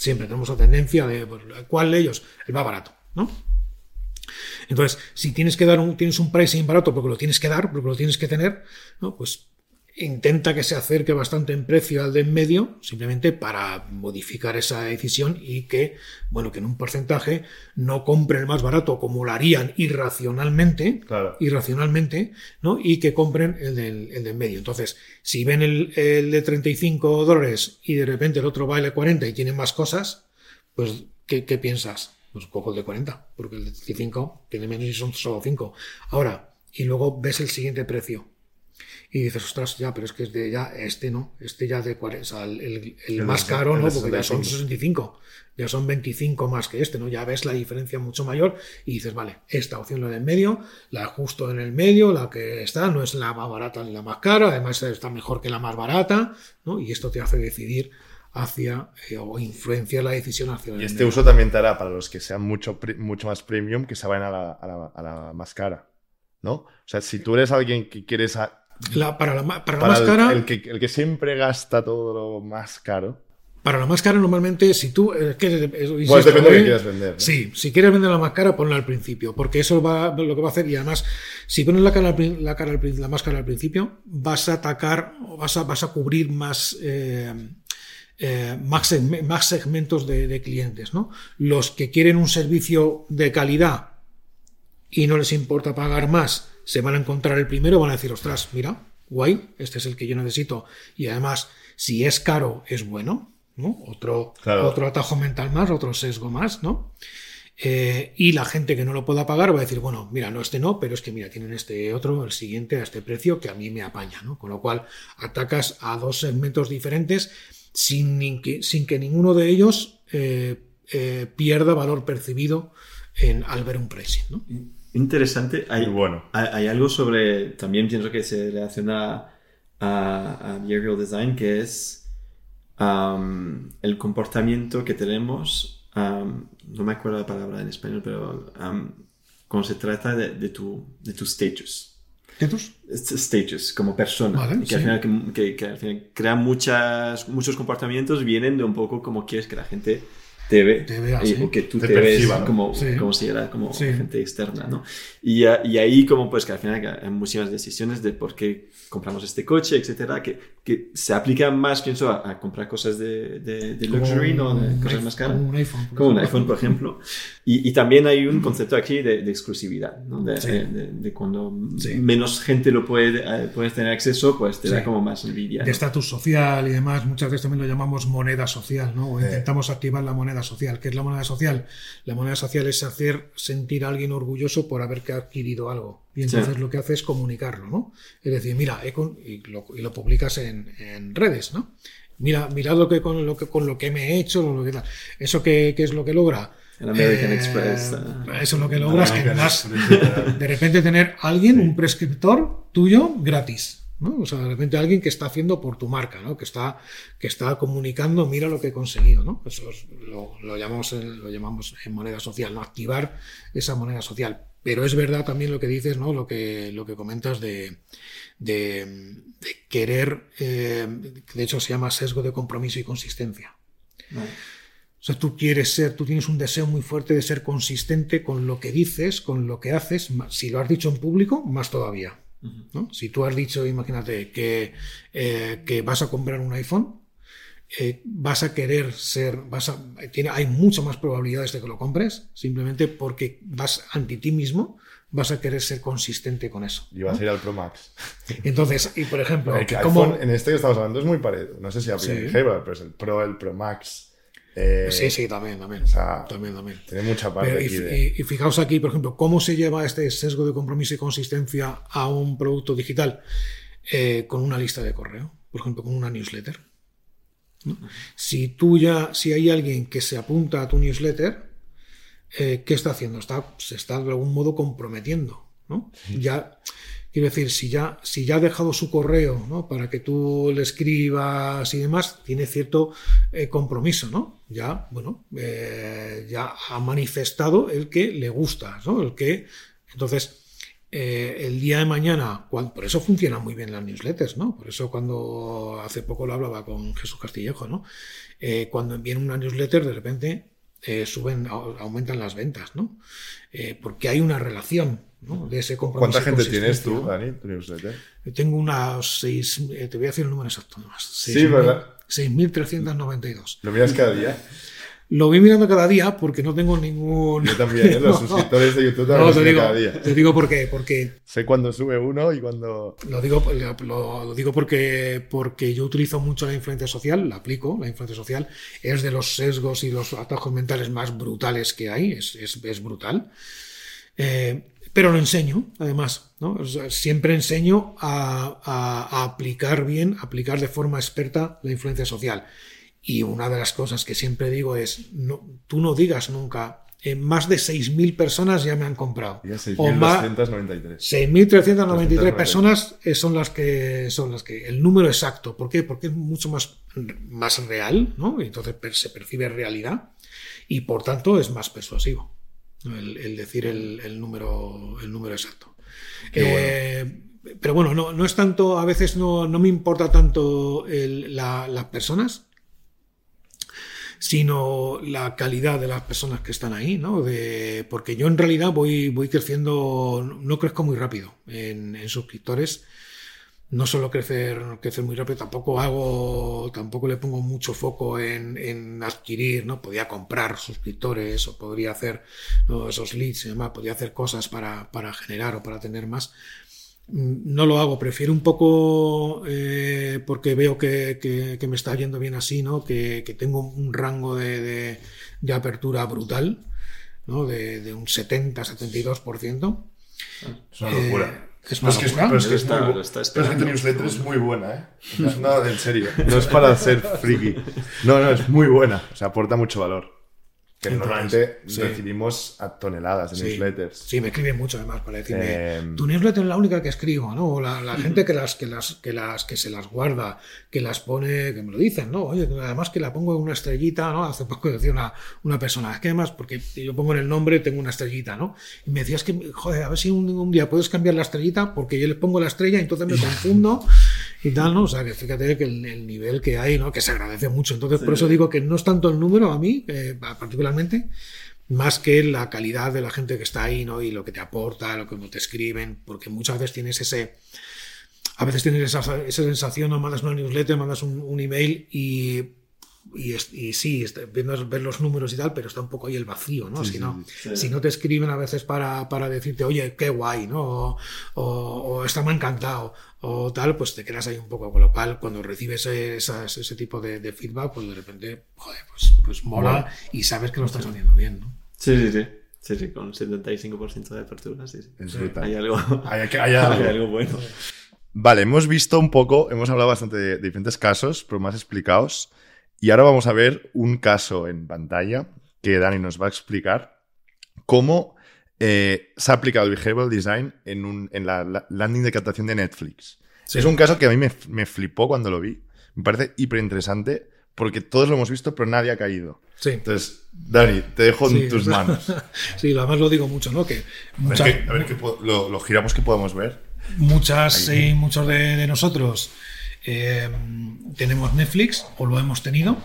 Siempre tenemos la tendencia de, pues, ¿cuál de ellos? El más barato, ¿no? Entonces, si tienes que dar un, tienes un pricing barato porque lo tienes que dar, porque lo tienes que tener, ¿no? pues intenta que se acerque bastante en precio al de en medio, simplemente para modificar esa decisión y que, bueno, que en un porcentaje no compren el más barato como lo harían irracionalmente, Claro. irracionalmente, ¿no? Y que compren el del, el del medio. Entonces, si ven el, el de 35 dólares y de repente el otro vale 40 y tiene más cosas, pues, ¿qué, qué piensas? Pues cojo el de 40, porque el de 35 tiene menos y son solo 5. Ahora, y luego ves el siguiente precio. Y dices, ostras, ya, pero es que es de ya, este no, este ya de 40, o sea, el, el- más de- caro, el ¿no? Porque ya son 65. 65, ya son 25 más que este, ¿no? Ya ves la diferencia mucho mayor y dices, vale, esta opción la del medio, la justo en el medio, la que está, no es la más barata ni la más cara, además está mejor que la más barata, ¿no? Y esto te hace decidir hacia, eh, o influencia la decisión hacia el Y este medio. uso también te hará para los que sean mucho, mucho más premium que se vayan a la, a la- a la más cara. ¿No? O sea, si tú eres alguien que quieres. a- La- para la, para la para más el, cara, el que, el que siempre gasta todo lo más caro. para la más cara normalmente, si tú... eh, que, eh, Pues insisto, depende de lo que quieras vender. ¿no? Sí, si quieres vender la más cara, ponla al principio, porque eso va, lo que va a hacer, y además, si pones la, cara, la, cara la más cara al principio, vas a atacar, o vas a, vas a cubrir más, eh, eh, más, más segmentos de, de clientes, ¿no? Los que quieren un servicio de calidad y no les importa pagar más, se van a encontrar el primero, van a decir, ostras, mira, guay, este es el que yo necesito. Y además, si es caro, es bueno, ¿no? Otro, Claro. otro atajo mental más, otro sesgo más, ¿no? Eh, y la gente que no lo pueda pagar va a decir, bueno, mira, no, este no, pero es que mira, tienen este otro, el siguiente a este precio que a mí me apaña, ¿no? Con lo cual atacas a dos segmentos diferentes sin, ni que, sin que ninguno de ellos eh, eh, pierda valor percibido en, al ver un pricing, ¿no? Interesante. Hay, bueno. hay, hay algo sobre, también pienso que se relaciona a, a behavioral design, que es am, el comportamiento que tenemos, am, no me acuerdo la palabra en español, pero am, cuando se trata de, de tu, de tu status. ¿Ciertos? St- status como persona Vale, que, al sí. final, que, que- que al final crea muchas, muchos comportamientos vienen de un poco como quieres que la gente te ve Te vea, y- sí. o que tú Te te, ves perciba, ¿no? como, Sí. como si era como Sí. gente externa ¿no? y, y ahí como pues que al final hay muchísimas decisiones de por qué compramos este coche etcétera que, que se aplican más pienso a, a comprar cosas de, de, de luxury no de cosas iPhone- más caras como un iPhone. como un iPhone, por ejemplo. Y, y también hay un concepto aquí de, de exclusividad, ¿no? de, cuando menos gente lo puede, eh, puedes tener acceso, pues te da como más envidia. de ¿no? estatus social y demás, muchas veces también lo llamamos moneda social, ¿no? O intentamos activar la moneda social. ¿Qué es la moneda social? La moneda social es hacer sentir a alguien orgulloso por haber adquirido algo. Y entonces Sí. lo que hace es comunicarlo, ¿no? Es decir, mira, he con- y, lo, y lo publicas en, en redes, ¿no? Mira, mirad lo que con lo que con lo que me he hecho, lo que tal. Eso que, es lo que logra. El American Eh, Express, ah. Eso es lo que logras, que de repente tener alguien, un prescriptor tuyo gratis. ¿No? O sea, de repente alguien que está haciendo por tu marca, ¿no? que, está, que está comunicando, mira lo que he conseguido. ¿no? Eso es- lo, lo llamamos lo llamamos en moneda social, ¿no? activar esa moneda social. Pero es verdad también lo que dices, ¿no? lo, que, lo que comentas de, de, de querer, eh, de hecho se llama sesgo de compromiso y consistencia. O sea, tú quieres ser, tú tienes un deseo muy fuerte de ser consistente con lo que dices, con lo que haces. Si lo has dicho en público, más todavía. ¿No? Si tú has dicho, imagínate, que, eh, que vas a comprar un iPhone, eh, vas a querer ser, vas a, tiene, hay mucho más probabilidades de que lo compres, simplemente porque vas anti ti mismo, vas a querer ser consistente con eso. Y vas a ir al Pro Max. *laughs* Entonces, y por ejemplo, El que ¿cómo- iPhone, en este que estamos hablando, es muy parecido. No sé si aplica Sí. pero es el Pro, el Pro Max. Eh, sí, sí, también, también. o sea, también, también. Tiene mucha parte Pero, y, aquí de... y- y fijaos aquí, por ejemplo, cómo se lleva este sesgo de compromiso y consistencia a un producto digital Eh, con una lista de correo, por ejemplo, con una newsletter. ¿no? Si tú ya, si hay alguien que se apunta a tu newsletter, eh, ¿qué está haciendo? Está, se está de algún modo comprometiendo, ¿no? Ya, quiero decir, si ya, si ya ha dejado su correo, ¿no? Para que tú le escribas y demás, tiene cierto eh, compromiso, ¿no? Ya, bueno, eh, ya ha manifestado el que le gusta, ¿no? El que, entonces, eh, el día de mañana, por eso funcionan muy bien las newsletters, ¿no? Por eso cuando hace poco lo hablaba con Jesús Castillejo, ¿no? Cuando envían una newsletter, de repente suben, au- aumentan las ventas, ¿no? Porque hay una relación, ¿no? De ese compromiso. ¿Cuánta gente tienes tú. Dani, tu newsletter? Yo Tengo unas seis, eh, te voy a decir el número exacto además. Sí, ¿verdad? 6.392. ¿Lo miras cada día? Lo voy mirando cada día porque no tengo ningún... Yo también, ¿eh? *laughs* Los No. suscriptores de YouTube también No, te digo, cada día. te digo por qué, porque Sé cuándo sube uno y cuándo... Lo digo, lo, lo digo porque, porque yo utilizo mucho la influencia social, la aplico, la influencia social es de los sesgos y los atajos mentales más brutales que hay, es, es, es brutal. Eh, pero lo enseño, además, ¿no? O sea, siempre enseño a, a- a aplicar bien, aplicar de forma experta la influencia social. Y una de las cosas que siempre digo es, no, tú no digas nunca, eh, más de 6.000 personas ya me han comprado. Ya O más, 6.293. 6.393 personas eh, son las que son las que el número exacto. ¿Por qué? Porque es mucho más, más real, ¿no? Entonces se percibe realidad y por tanto es más persuasivo. El, el decir el, el número el número exacto. Eh, Pero bueno, no, no es tanto, a veces no, no me importa tanto el- la- las personas, sino la calidad de las personas que están ahí, ¿no? De, porque yo en realidad voy, voy creciendo, no crezco muy rápido en, en suscriptores. No suelo crecer, crecer muy rápido, tampoco hago, tampoco le pongo mucho foco en, en adquirir, ¿no? Podía comprar suscriptores o podría hacer ¿no? esos leads y demás, podría hacer cosas para, para generar o para tener más no lo hago, prefiero un poco, eh, porque veo que, que- que me está yendo bien así, ¿no? que, que tengo un rango de, de- de apertura brutal, ¿no? de, de un 70-72%. Es una locura. Eh, es que es, locura. pero es que es Está- muy está pero es que tu newsletter es muy buena, ¿eh? *laughs* No, en serio. No es para ser friki. *laughs* No, no, es muy buena. O sea, aporta mucho valor. Que normalmente sí. recibimos a toneladas de Sí, newsletters. sí, me escriben mucho además para decirme, Eh, tu newsletter es la única que escribo, ¿no? O la, la gente que las, que las, que las, que se las guarda, que las pone, que me lo dicen, ¿no? Oye, además que la pongo en una estrellita, ¿no? Hace poco decía una, una persona, es que además, porque yo pongo en el nombre, tengo una estrellita, ¿no? Y me decía, es que, joder, a ver si un, un día puedes cambiar la estrellita, porque yo les pongo la estrella y entonces me *laughs* confundo y tal, ¿no? O sea, que fíjate que el, el nivel que hay, ¿no? Que se agradece mucho. Entonces, por eso digo que no es tanto el número a mí, eh, particularmente, más que la calidad de la gente que está ahí, ¿no? Y lo que te aporta, lo que te escriben, porque muchas veces tienes ese. A veces tienes esa, esa sensación, ¿no? mandas una newsletter, mandas un, un email y. Y, es- y sí, está- viendo, ver los números y tal, pero está un poco ahí el vacío, ¿no? si, no sí. si no te escriben a veces para, para decirte, oye, qué guay, ¿no? O, o, o esta me ha encantado, o tal, pues te quedas ahí un poco. Con lo cual, cuando recibes esas- ese tipo de, de feedback, pues de repente, joder, pues, pues mola y sabes que lo estás haciendo bien, ¿no? Sí, sí, sí. Sí, sí, con 75% de apertura, sí, sí. Es brutal. Hay algo, Hay, hay- hay hay algo. *laughs* algo bueno. Vale, hemos visto un poco, hemos hablado bastante de diferentes casos, pero más explicados. Y ahora vamos a ver un caso en pantalla que Dani nos va a explicar cómo eh, se ha aplicado el Behavioral Design en, un- en la, la landing de captación de Netflix. Es un caso que a mí me, me flipó cuando lo vi. Me parece hiper interesante porque todos lo hemos visto, pero nadie ha caído. Sí. Entonces, Dani, te dejo en Sí, tus *laughs* manos. Sí, además lo digo mucho, ¿no? Que A ver, muchas, a ver qué po- lo, lo giramos que podamos ver. muchas y muchos de, de nosotros eh, tenemos Netflix o lo hemos tenido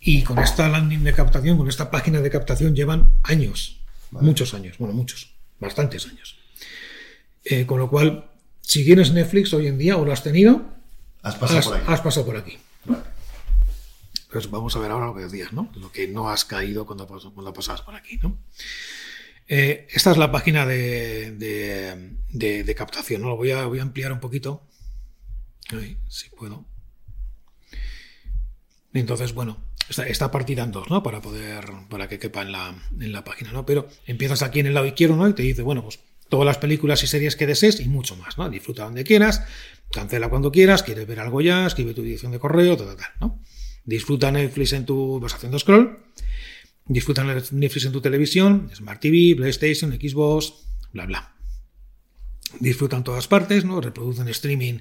y con esta landing de captación, con esta página de captación llevan años, muchos años, bueno, muchos, bastantes años. Eh, con lo cual, si tienes Netflix hoy en día o lo has tenido, Has pasado has, por aquí. has pasado por aquí. Pues vamos a ver ahora lo que decías, ¿no? Lo que no has caído cuando, cuando pasabas por aquí, ¿no? Eh, esta es la página de, de- de- de captación, ¿no? Lo voy a, voy a ampliar un poquito. Si puedo. Entonces, bueno, está, está partida en dos, ¿no? Para poder, para que quepa en la, en la página, ¿no? Pero empiezas aquí en el lado izquierdo, ¿no? Y te dice, bueno, pues todas las películas y series que desees y mucho más, ¿no? Disfruta donde quieras, cancela cuando quieras, quieres ver algo ya, escribe tu dirección de correo, tal, tal, tal, ¿no? Disfruta Netflix en tu, vas haciendo scroll, disfruta Netflix en tu televisión, Smart TV, PlayStation, Xbox, bla, bla. Disfruta en todas partes, ¿no? Reproducen streaming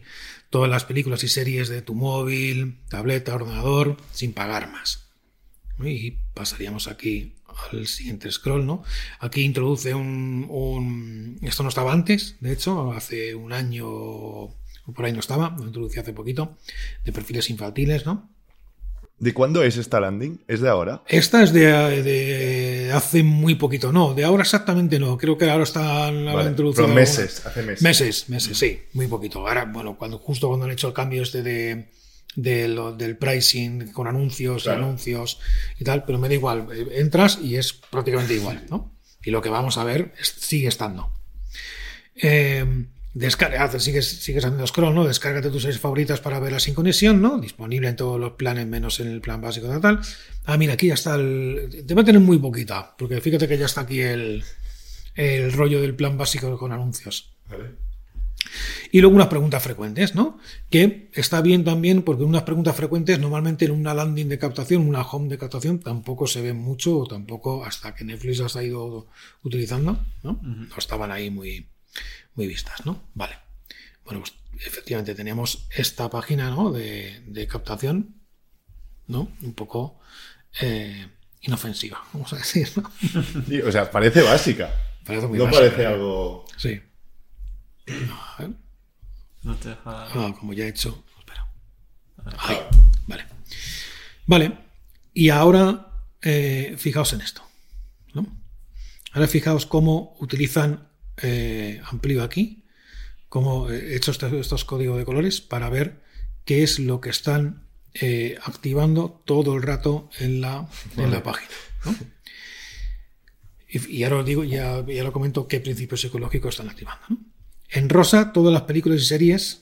todas las películas y series de tu móvil, tableta, ordenador, sin pagar más. Y pasaríamos aquí al siguiente scroll, ¿no? Aquí introduce un, Esto no estaba antes, de hecho, hace un año por ahí no estaba, lo introducí hace poquito, de perfiles infantiles, ¿no? ¿De cuándo es esta landing? ¿Es de ahora? Esta es de, de hace muy poquito, no, de ahora exactamente no, creo que ahora están Vale, introduciendo pero meses, hace meses. Meses, meses, sí, muy poquito. Ahora, bueno, cuando justo cuando han hecho el cambio este de, de lo- del pricing con anuncios Claro. y anuncios y tal, pero me da igual. eh, Entras y es prácticamente igual, ¿no? Y lo que vamos a ver es- sigue estando. Eh, descarga, sigues, sigues haciendo scroll, ¿no? Descárgate tus series favoritas para verlas sin conexión, ¿no? Disponible en todos los planes, menos en el plan básico de tal. Ah, mira, aquí ya está el. Te va a tener muy poquita, porque fíjate que ya está aquí el, el rollo del plan básico con anuncios. Y luego unas preguntas frecuentes, ¿no? Que está bien también porque unas preguntas frecuentes normalmente en una landing de captación, una home de captación, tampoco se ven mucho o tampoco hasta que Netflix las ha ido utilizando, ¿no? No estaban ahí muy, muy vistas, ¿no? Vale. Bueno, pues efectivamente teníamos esta página, ¿no? De, de captación, ¿no? Un poco eh, inofensiva, vamos a decir, ¿no? *laughs* Sí, o sea, parece básica. Parece muy no básica, parece ¿eh? algo. Sí. A ver. No te deja. Ah, como ya he hecho. Espera. Ahí. Vale. Vale. Y ahora, eh, fijaos en esto. ¿no? Ahora fijaos cómo utilizan, eh, amplío aquí, cómo he hecho estos, estos códigos de colores para ver qué es lo que están eh, activando todo el rato en la, en la página. ¿no? Y, y ahora os digo, ya, ya lo comento, qué principios psicológicos están activando. ¿no? En rosa, todas las películas y series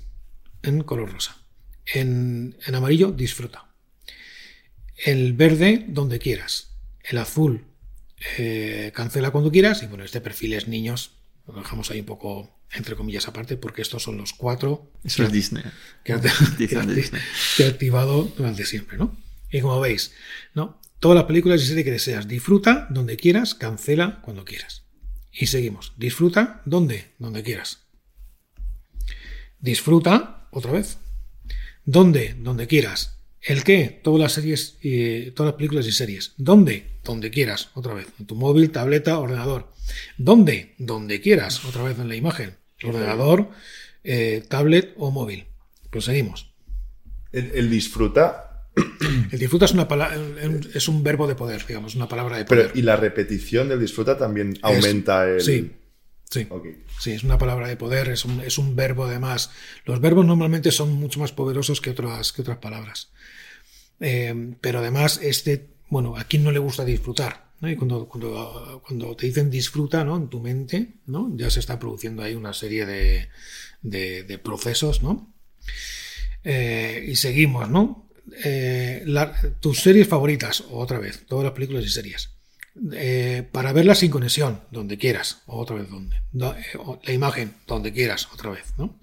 en color rosa. En, en amarillo, disfruta. El verde, donde quieras. El azul, eh, cancela cuando quieras. Y bueno, este perfil es niños. Lo dejamos ahí un poco, entre comillas, aparte, porque estos son los cuatro Eso es Disney. que ha, *laughs* que ha activado durante siempre, ¿no? Y como veis, ¿no? Todas las películas y series que deseas, disfruta donde quieras, cancela cuando quieras. Y seguimos. Disfruta donde, donde quieras. Disfruta otra vez. ¿Dónde? Donde quieras. ¿El qué? Todas las series, y todas las películas y series. ¿Dónde? Donde quieras, otra vez. En tu móvil, tableta, ordenador. ¿Dónde? Donde quieras, otra vez en la imagen. Ordenador, eh, tablet o móvil. Proseguimos. El, el disfruta, *clears throat* El disfruta es, una pala- es un verbo de poder, digamos, una palabra de pero poder. y la repetición del disfruta también aumenta el. Sí, sí. Sí, es una palabra de poder, es un, es un verbo además. Los verbos normalmente son mucho más poderosos que otras, que otras palabras. Eh, pero además, este, bueno, a quién no le gusta disfrutar. ¿no? Y cuando, cuando, cuando te dicen disfruta, ¿no? En tu mente, ¿no? Ya se está produciendo ahí una serie de, de, de procesos, ¿no? Eh, y seguimos, ¿no? Eh, la- tus series favoritas, otra vez, todas las películas y series. Eh, para verlas sin conexión, donde quieras, otra vez donde. Do- eh, la imagen, donde quieras, otra vez, ¿no?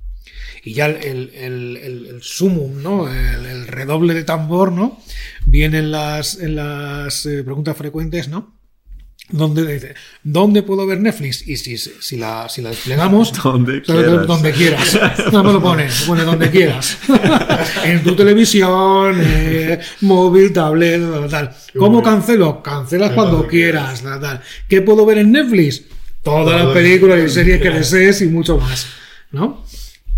Y ya el, el, sumum, ¿no? El, redoble de tambor, ¿no? Viene en las, en las eh, preguntas frecuentes, ¿no? Donde dice, ¿dónde puedo ver Netflix? Y si, si, la, si la desplegamos, *laughs* Donde quieras. Donde quieras. No me lo pones, lo pones donde quieras. *laughs* en tu televisión, eh, móvil, tablet, tal, tal. ¿Cómo cancelo? Cancelas cuando quieras, tal, tal. ¿Qué puedo ver en Netflix? Todas las películas y series que *laughs* desees y mucho más. ¿No?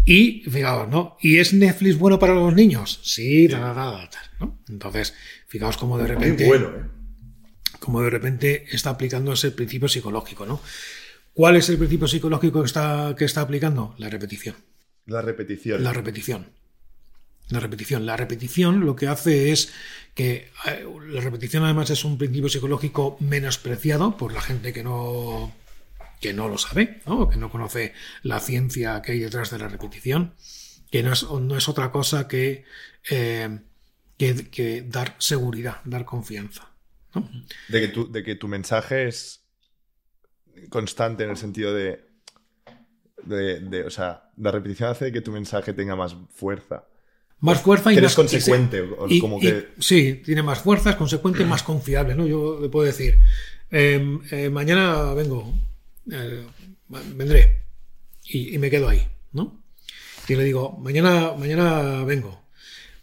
Y fijaos, ¿no? ¿Y es Netflix bueno para los niños? Sí, tal, tal, tal, tal, ¿no? Entonces, fijaos cómo de repente Qué bueno, ¿eh? Como de repente está aplicando ese principio psicológico, ¿no? ¿Cuál es el principio psicológico que está, que está aplicando? La repetición. La repetición. La repetición. La repetición. La repetición lo que hace es que eh, la repetición además es un principio psicológico menospreciado por la gente que no que no lo sabe, ¿no? que no conoce la ciencia que hay detrás de la repetición, que no es, no es otra cosa que, eh, que, que dar seguridad, dar confianza. ¿No? De que, tu, de que tu mensaje es constante en el sentido de, de, de- O sea, la repetición hace que tu mensaje tenga más fuerza. Más fuerza y Que más eres consecuente, y como y- que- sí, tiene más fuerza, es consecuente, más confiable, ¿no? Yo le puedo decir, eh, eh, mañana vengo, eh, vendré y, y me quedo ahí, ¿no? Y le digo, mañana, mañana vengo.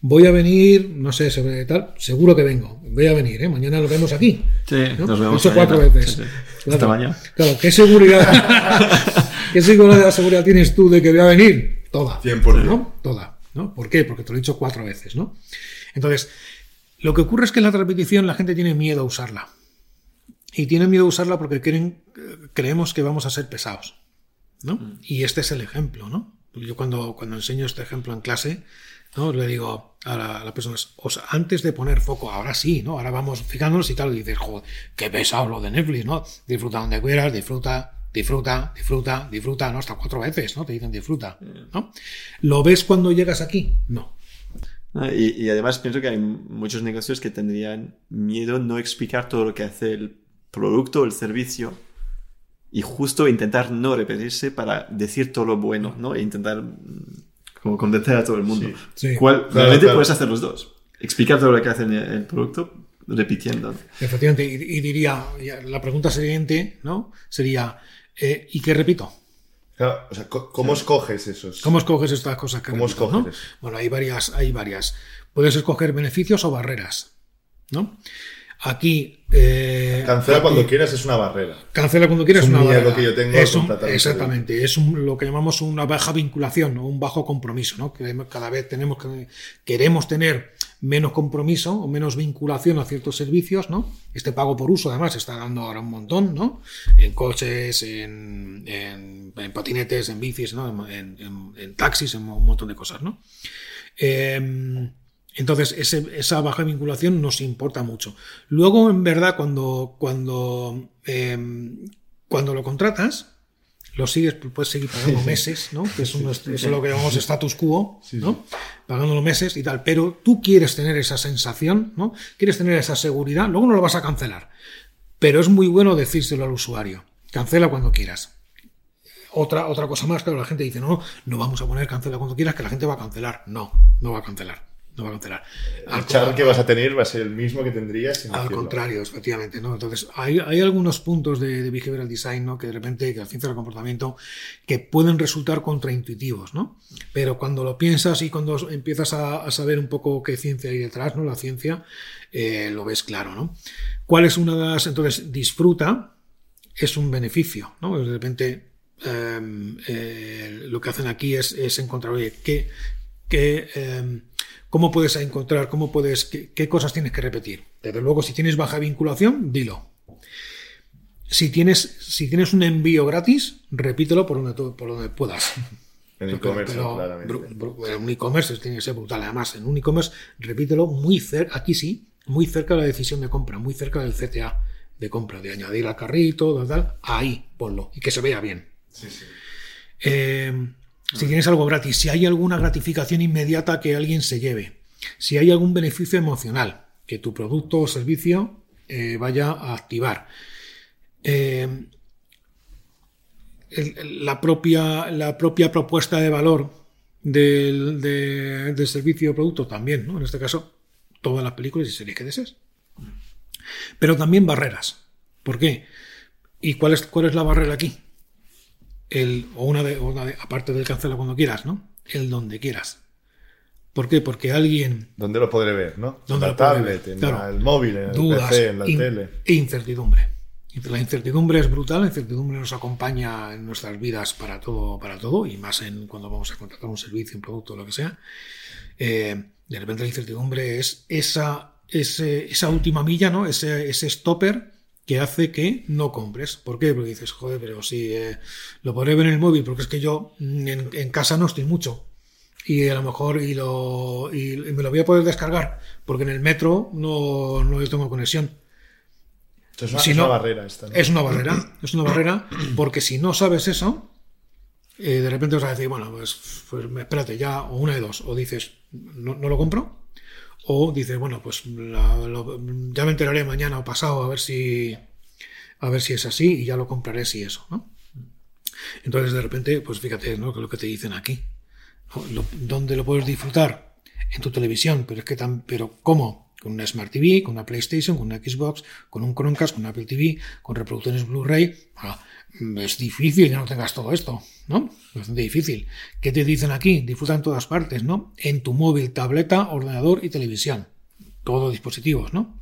Voy a venir, no sé, sobre tal, seguro que vengo. Voy a venir, ¿eh? Mañana lo vemos aquí. Sí, ¿no? nos Lo he vemos hecho cuatro mañana. veces. Sí, sí. Claro. Hasta mañana. Claro, ¿qué seguridad, *laughs* ¿qué seguridad, seguridad tienes tú de que voy a venir? Toda. 100%. ¿no? Toda. ¿no? ¿Por qué? Porque te lo he dicho cuatro veces, ¿no? Entonces, lo que ocurre es que en la repetición la gente tiene miedo a usarla. Y tiene miedo a usarla porque creen, creemos que vamos a ser pesados. ¿no? Y este es el ejemplo, ¿no? Yo cuando, cuando enseño este ejemplo en clase, ¿no? Le digo a, la- las personas, o sea, antes de poner foco, ahora sí, ¿no? Ahora vamos fijándonos y tal, y dices, joder, qué pesado lo de Netflix, ¿no? Disfruta donde quieras, disfruta, disfruta, disfruta, disfruta, ¿no? Hasta cuatro veces, ¿no? Te dicen disfruta, ¿no? ¿Lo ves cuando llegas aquí? No. Ah, Y, y además pienso que hay muchos negocios que tendrían miedo no explicar todo lo que hace el producto o el servicio y justo intentar no repetirse para decir todo lo bueno, ¿no? E intentar como convencer a todo el mundo. Sí. ¿Cuál, Claro, realmente claro. puedes hacer los dos. Explicar todo lo que hace el, producto repitiendo. Efectivamente, y, y diría, la pregunta siguiente, ¿no? Sería, eh, ¿y qué repito? Claro, o sea, ¿cómo escoges esos? ¿Cómo escoges estas cosas que ¿Cómo repito, escoges no? Bueno, hay varias, hay varias. Puedes escoger beneficios o barreras, ¿no? Aquí... eh, Cancela aquí- cuando quieras es una barrera. Cancela cuando quieras Es un una miedo barrera. que yo tengo Es un- exactamente, es un- lo que llamamos una baja vinculación o un bajo compromiso, ¿no? Que cada vez tenemos que queremos tener menos compromiso o menos vinculación a ciertos servicios, ¿no? Este pago por uso, además, está dando ahora un montón, ¿no? En coches, en, en- en patinetes, en bicis, ¿no? En, en- en taxis, en un montón de cosas, ¿no? Eh, entonces, ese- esa baja vinculación nos importa mucho. Luego, en verdad, cuando, cuando, eh, cuando lo contratas, lo sigues, puedes seguir pagando meses, ¿no? Que es, un- es lo que llamamos status quo, ¿no? Pagando los meses y tal. Pero tú quieres tener esa sensación, ¿no? Quieres tener esa seguridad, luego no lo vas a cancelar. Pero es muy bueno decírselo al usuario. Cancela cuando quieras. Otra, otra cosa más, claro, la gente dice, no, no vamos a poner cancela cuando quieras, que la gente va a cancelar. No, no va a cancelar. No va a. Al El char que vas a tener va a ser el mismo que tendrías sin al decirlo. contrario, efectivamente, ¿no? Entonces, hay, hay algunos puntos de, de behavioral design, ¿no? Que de repente, que la ciencia del comportamiento, que pueden resultar contraintuitivos, ¿no? Pero cuando lo piensas y cuando empiezas a, a saber un poco qué ciencia hay detrás, ¿no? La ciencia, eh, lo ves claro, ¿no? ¿Cuál es una de las, entonces, disfruta es un beneficio, ¿no? De repente, eh, eh, lo que hacen aquí es, es encontrar, oye, ¿qué, qué, eh, ¿cómo puedes encontrar, cómo puedes, qué, qué cosas tienes que repetir? Desde luego, si tienes baja vinculación, dilo. Si tienes, si tienes un envío gratis, repítelo por donde, por donde puedas. *laughs* En e-commerce, un e-commerce tiene que ser brutal. Además, en un e-commerce, repítelo muy cerca, aquí sí, muy cerca de la decisión de compra, muy cerca del CTA de compra, de añadir al carrito, tal, tal, ahí ponlo y que se vea bien. Eh, si tienes algo gratis, si hay alguna gratificación inmediata que alguien se lleve, si hay algún beneficio emocional que tu producto o servicio eh, vaya a activar. Eh, la, propia, la propia propuesta de valor del, de- del servicio o producto también, ¿no? En este caso, todas las películas y series que desees. Pero también barreras. ¿Por qué? ¿Y cuál es, cuál es la barrera aquí? El, o una de, o una de- aparte del cancela cuando quieras, ¿no? El donde quieras. ¿Por qué? Porque alguien ¿Dónde lo podré ver, no? ¿Dónde la lo tablet, ver? en Claro. el móvil, en el dudas PC, en la in- tele. e incertidumbre. La incertidumbre es brutal, la incertidumbre nos acompaña en nuestras vidas para todo, para todo, y más en cuando vamos a contratar un servicio, un producto, lo que sea. Eh, de repente la incertidumbre es esa, ese- esa última milla, ¿no? Ese, ese stopper que hace que no compres. ¿Por qué? Porque dices, joder, pero si eh, lo podré ver en el móvil, porque es que yo mm, en, en casa no estoy mucho. Y a lo mejor y, lo, y, y me lo voy a poder descargar, porque en el metro no, no tengo conexión. Es una, Si es no, una barrera esta, ¿no? Es una barrera, es una barrera, porque si no sabes eso, eh, de repente vas a decir, bueno, pues, pues espérate ya, o una de dos, o dices, no, no lo compro, o dices, bueno, pues ya me enteraré mañana o pasado a ver si a ver si es así y ya lo compraré si eso, ¿no? Entonces de repente, pues fíjate, ¿no? Lo que te dicen aquí. ¿Dónde lo puedes disfrutar? En tu televisión, pero es que tan, pero ¿cómo? Con una Smart TV, con una PlayStation, con una Xbox, con un Chromecast, con una Apple TV, con reproductores Blu-ray. Ah, es difícil que no tengas todo esto, ¿no? Es bastante difícil. ¿Qué te dicen aquí? Disfruta en todas partes, ¿no? En tu móvil, tableta, ordenador y televisión. Todos dispositivos, ¿no?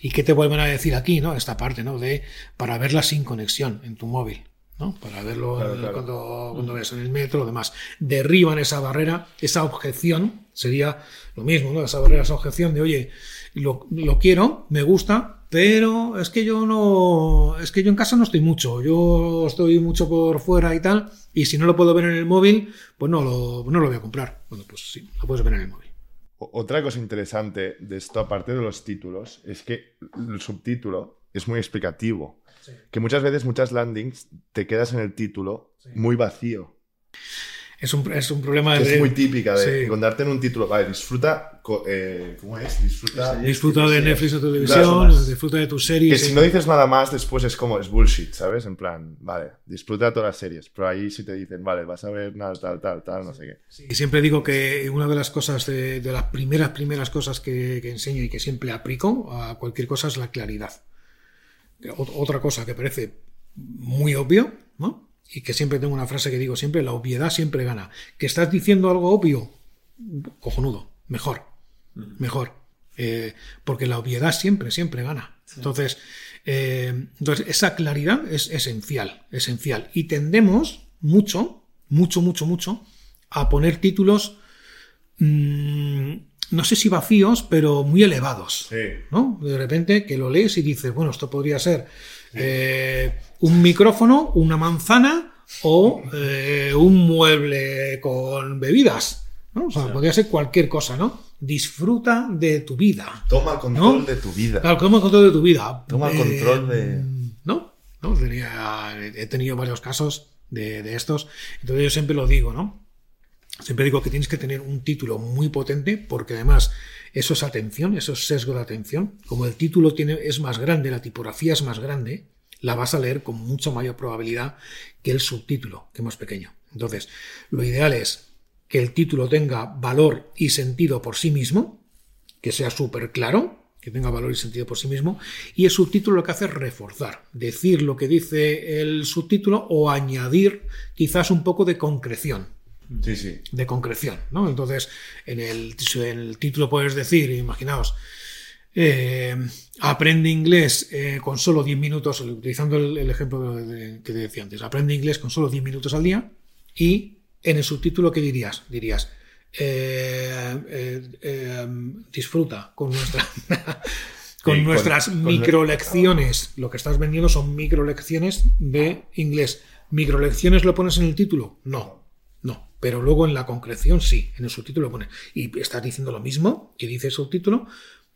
¿Y qué te vuelven a decir aquí, ¿no? Esta parte, ¿no? De para verla sin conexión en tu móvil, ¿no? Para verlo Claro, claro. Cuando, cuando ves en el metro o demás. Derriban esa barrera, esa objeción, sería lo mismo, ¿no? Esa barrera, esa objeción de, oye, lo, lo quiero, me gusta, pero es que yo no, es que yo en casa no estoy mucho, yo estoy mucho por fuera y tal, y si no lo puedo ver en el móvil, pues no lo, no lo voy a comprar. Bueno, pues sí, lo puedes ver en el móvil. Otra cosa interesante de esto, aparte de los títulos, es que el subtítulo es muy explicativo. Que muchas veces, muchas landings, te quedas en el título muy vacío. Es un, es un problema Que de... es muy típica de Sí. contarte en un título. Vale, disfruta. eh, ¿Cómo es? Disfruta. Disfruta de Netflix o televisión, Claro, disfruta de tus Que series. si eh, no dices nada más, después es como, es bullshit, ¿sabes? En plan, vale, disfruta todas las series. Pero ahí sí te dicen, vale, vas a ver tal, tal, tal, tal, no sé qué. Y siempre digo que una de las cosas, de, de las primeras, primeras cosas que, que enseño y que siempre aplico a cualquier cosa es la claridad. Ot- Otra cosa que parece muy obvio, ¿no? Y que siempre tengo una frase que digo siempre, la obviedad siempre gana. Que estás diciendo algo obvio, cojonudo, mejor, mejor. Eh, porque la obviedad siempre, siempre gana. Entonces, eh, entonces, esa claridad es esencial, esencial. Y tendemos mucho, mucho, mucho, mucho a poner títulos, mm, no sé si vacíos, pero muy elevados. Sí. ¿no? De repente que lo lees y dices, bueno, esto podría ser eh, un micrófono, una manzana o eh, un mueble con bebidas. ¿no? O sea, podría ser cualquier cosa, ¿no? Disfruta de tu vida. Toma el control ¿No? de tu vida. Claro, toma control de tu vida. Toma el control de- No, no tenía- he tenido varios casos de, de estos. Entonces yo siempre lo digo, ¿no? Siempre digo que tienes que tener un título muy potente porque además eso es atención, eso es sesgo de atención. Como el título tiene, es más grande, la tipografía es más grande, la vas a leer con mucha mayor probabilidad que el subtítulo, que es más pequeño. Entonces, lo ideal es que el título tenga valor y sentido por sí mismo, que sea súper claro, que tenga valor y sentido por sí mismo, y el subtítulo lo que hace es reforzar, decir lo que dice el subtítulo o añadir quizás un poco de concreción Sí, sí. de concreción, ¿no? Entonces, en el, en el título puedes decir, imaginaos, eh, aprende inglés eh, con solo 10 minutos, utilizando el, el ejemplo de- de- que te decía antes, aprende inglés con solo 10 minutos al día y en el subtítulo, ¿qué dirías? Dirías, eh, eh, disfruta con nuestra... *laughs* Con Sí, con- nuestras con- microlecciones. Lo que estás vendiendo son microlecciones de inglés. ¿Microlecciones lo pones en el título? No. No. Pero luego en la concreción sí. En el subtítulo lo pones. Y estás diciendo lo mismo que dice el subtítulo,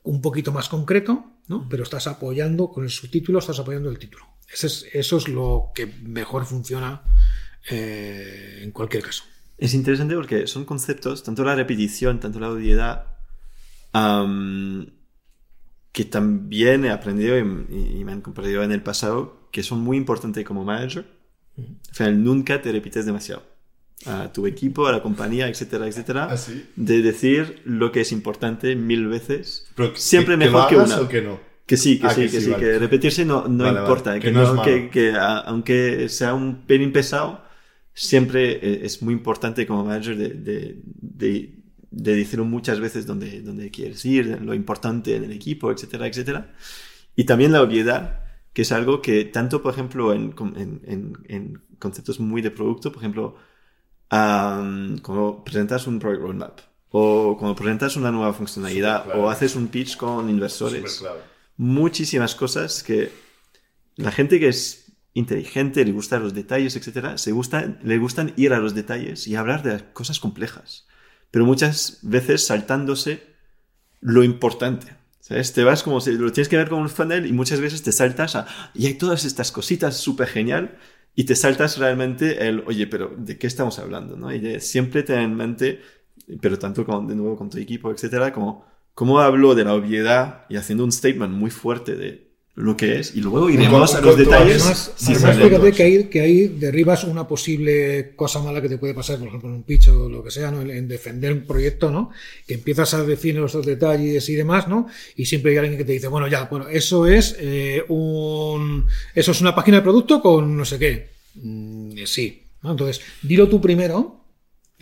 un poquito más concreto, ¿no? Pero estás apoyando, con el subtítulo estás apoyando el título. Ese es- eso es lo que mejor funciona eh, en cualquier caso. Es interesante porque son conceptos, tanto la repetición, tanto la obviedad, am, que también he aprendido y, me han compartido en el pasado, que son muy importantes como manager. Al final, nunca te repites demasiado. A tu equipo, a la compañía, etcétera, etcétera. ¿Ah, sí? De decir lo que es importante mil veces. Pero que- Siempre que- que mejor que hagas una. o que no. Que sí, que Ah, sí, que que, sí, vale. que repetirse no, no Vale, vale. importa. Que Que, no es que- que, a- aunque sea un pelín pesado, siempre eh, es muy importante como manager de, de, de, de decirlo muchas veces donde, donde quieres ir, lo importante en el equipo, etcétera, etcétera. Y también la obviedad, que es algo que tanto, por ejemplo, en, en, en, en conceptos muy de producto, por ejemplo, am, cuando presentas un product roadmap, o cuando presentas una nueva funcionalidad, o haces un pitch con inversores, muchísimas cosas que la gente que es inteligente, le gustan los detalles, etcétera, se gusta, le gustan ir a los detalles y hablar de las cosas complejas. Pero muchas veces saltándose lo importante. ¿Sabes? Te vas como si lo tienes que ver como un funnel y muchas veces te saltas a. Y hay todas estas cositas súper genial y te saltas realmente el. Oye, pero ¿de qué estamos hablando? ¿no? Y de siempre tener en mente, pero tanto con, de nuevo con tu equipo, etcétera, como cómo hablo de la obviedad y haciendo un statement muy fuerte de lo que es, y luego iremos a los detalles. Además, además fíjate que ahí, que ahí derribas una posible cosa mala que te puede pasar, por ejemplo, en un pitch o lo que sea, ¿no? en, en defender un proyecto, ¿no? Que empiezas a decir los detalles y demás, ¿no? Y siempre hay alguien que te dice, bueno, ya, bueno, eso es eh, un. Eso es una página de producto con no sé qué. Mm, sí. ¿no? Entonces, dilo tú primero.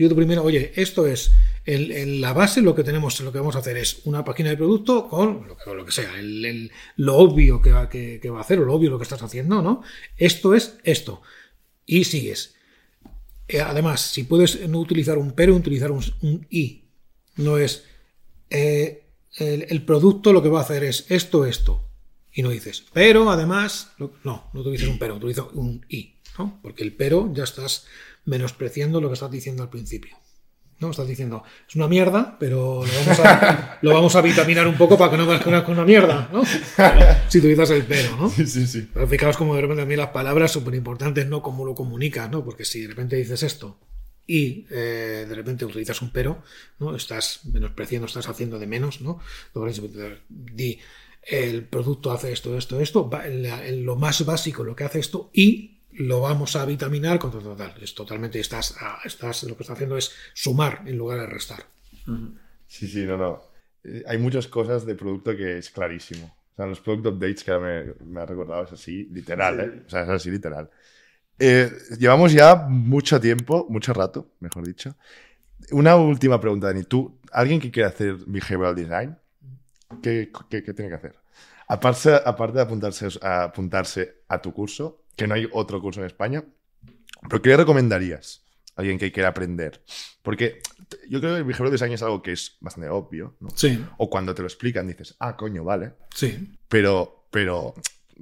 Dilo tú primero, oye, esto es el, la base, lo que tenemos, lo que vamos a hacer es una página de producto con lo que, sea, lo obvio que va, que, va a hacer o lo obvio lo que estás haciendo, ¿no? Esto es esto. Y sigues. Eh, además, si puedes no utilizar un pero, utilizar un, un y. No es eh, el, el producto lo que va a hacer es esto, esto. Y no dices, pero además, lo- no, no utilizas un pero, utilizas un y, ¿no? Porque el pero ya estás menospreciando lo que estás diciendo al principio. ¿no? Estás diciendo, es una mierda, pero lo vamos a, *laughs* lo vamos a vitaminar un poco para que no es una mierda, ¿no? Si utilizas el pero, ¿no? Sí, sí, sí. Pero fijaos como de repente mí las palabras súper importantes, no cómo lo comunicas, ¿no? Porque si de repente dices esto y eh, de repente utilizas un pero, ¿no? Estás menospreciando, estás haciendo de menos, ¿no? Di, el producto hace esto, esto, esto, lo más básico lo que hace esto y lo vamos a vitaminar con tal, tal, tal. Es totalmente, estás, estás, lo que estás haciendo es sumar en lugar de restar. Sí, sí, no, no. Eh, Hay muchas cosas de producto que es clarísimo. O sea, los product updates que ahora me, me ha recordado es así, literal, ¿eh? O sea, es así, literal. Eh, llevamos ya mucho tiempo, mucho rato, mejor dicho. Una última pregunta, Dani. Tú, alguien que quiera hacer behavioral design, ¿qué, qué- qué tiene que hacer? Aparte, aparte de apuntarse a, apuntarse a tu curso, que no hay otro curso en España, ¿pero qué le recomendarías a alguien que quiera aprender? Porque yo creo que el behavioral design es algo que es bastante obvio, ¿no? Sí, O cuando te lo explican dices, ah, coño, vale. sí. Pero, pero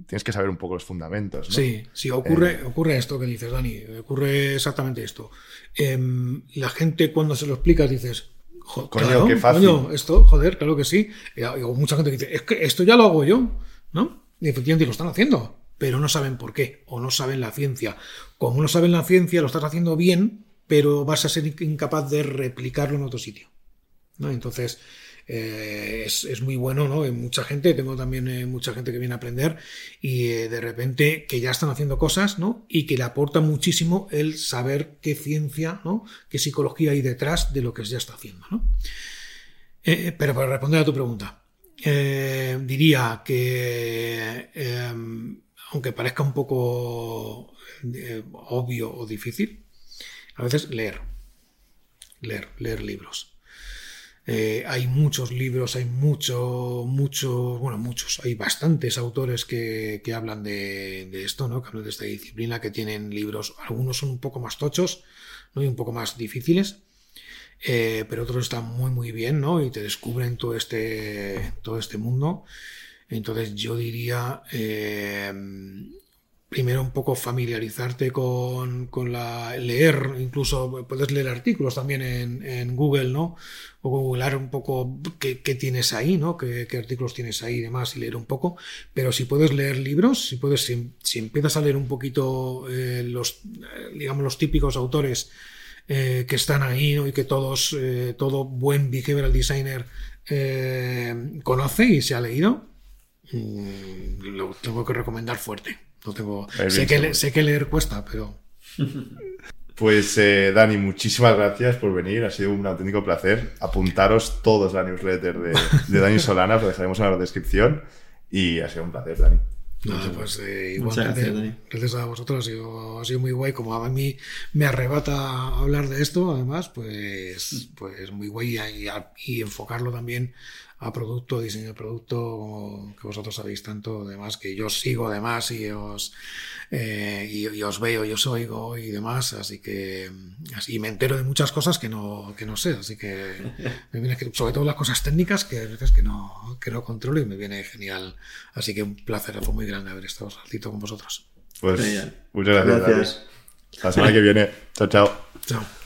tienes que saber un poco los fundamentos, ¿no? Sí, sí, ocurre, ocurre esto que dices, Dani, ocurre exactamente esto. Em, la gente cuando se lo explicas dices, "Jo- Coño, claro, qué fácil". coño, esto, joder, claro que sí. Y hay mucha gente que dice, es que esto ya lo hago yo, ¿no? Y efectivamente lo están haciendo, pero no saben por qué, o no saben la ciencia. Como no saben la ciencia, lo estás haciendo bien, pero vas a ser incapaz de replicarlo en otro sitio. Entonces, eh, es, muy bueno, ¿no? Hay mucha gente, tengo también eh, mucha gente que viene a aprender y eh, de repente que ya están haciendo cosas, ¿no? Y que le aporta muchísimo el saber qué ciencia, ¿no? Qué psicología hay detrás de lo que ya está haciendo, ¿no? Pero para responder a tu pregunta, diría que, aunque parezca un poco eh, obvio o difícil, a veces leer, leer, leer libros. Eh, hay muchos libros, hay mucho, mucho, bueno, muchos, hay bastantes autores que, que hablan de, de esto, ¿no? Que hablan de esta disciplina, que tienen libros, algunos son un poco más tochos, ¿no? Y un poco más difíciles, eh, pero otros están muy, muy bien, ¿no? Y te descubren todo este, todo este mundo. Entonces yo diría, eh, primero un poco familiarizarte con, con la leer, incluso puedes leer artículos también en, Google, ¿no? O googlear un poco qué, tienes ahí, ¿no? Qué, qué artículos tienes ahí y demás y leer un poco. Pero si puedes leer libros, si puedes, si, empiezas a leer un poquito eh, los, eh, digamos, los típicos autores que están ahí ¿no? y que todos, todo buen behavioral designer conoce y se ha leído, mm, lo tengo que recomendar fuerte. Lo tengo, sé, que, le- sé que leer cuesta, pero Pues eh, Dani, muchísimas gracias por venir. Ha sido un auténtico placer. Apuntaros todos la newsletter de, de Dani Solana, lo dejaremos en la descripción. Y ha sido un placer, Dani. nada, pues eh, gracias, Dani. gracias a vosotros, ha sido, ha sido muy guay. Como a mí me arrebata hablar de esto, además, pues, pues muy guay y, y enfocarlo también a producto, diseño de producto, que vosotros sabéis tanto, además, que yo os sigo además y os, eh, y, y os veo y os oigo y demás, así que así me entero de muchas cosas que no, que no sé, así que *laughs* me viene, sobre todo las cosas técnicas que a veces que no, que no controlo y me viene genial. Así que un placer, fue muy grande haber estado ratito con vosotros. Pues muchas gracias. Gracias. La semana que viene. Chao, chao. Chao.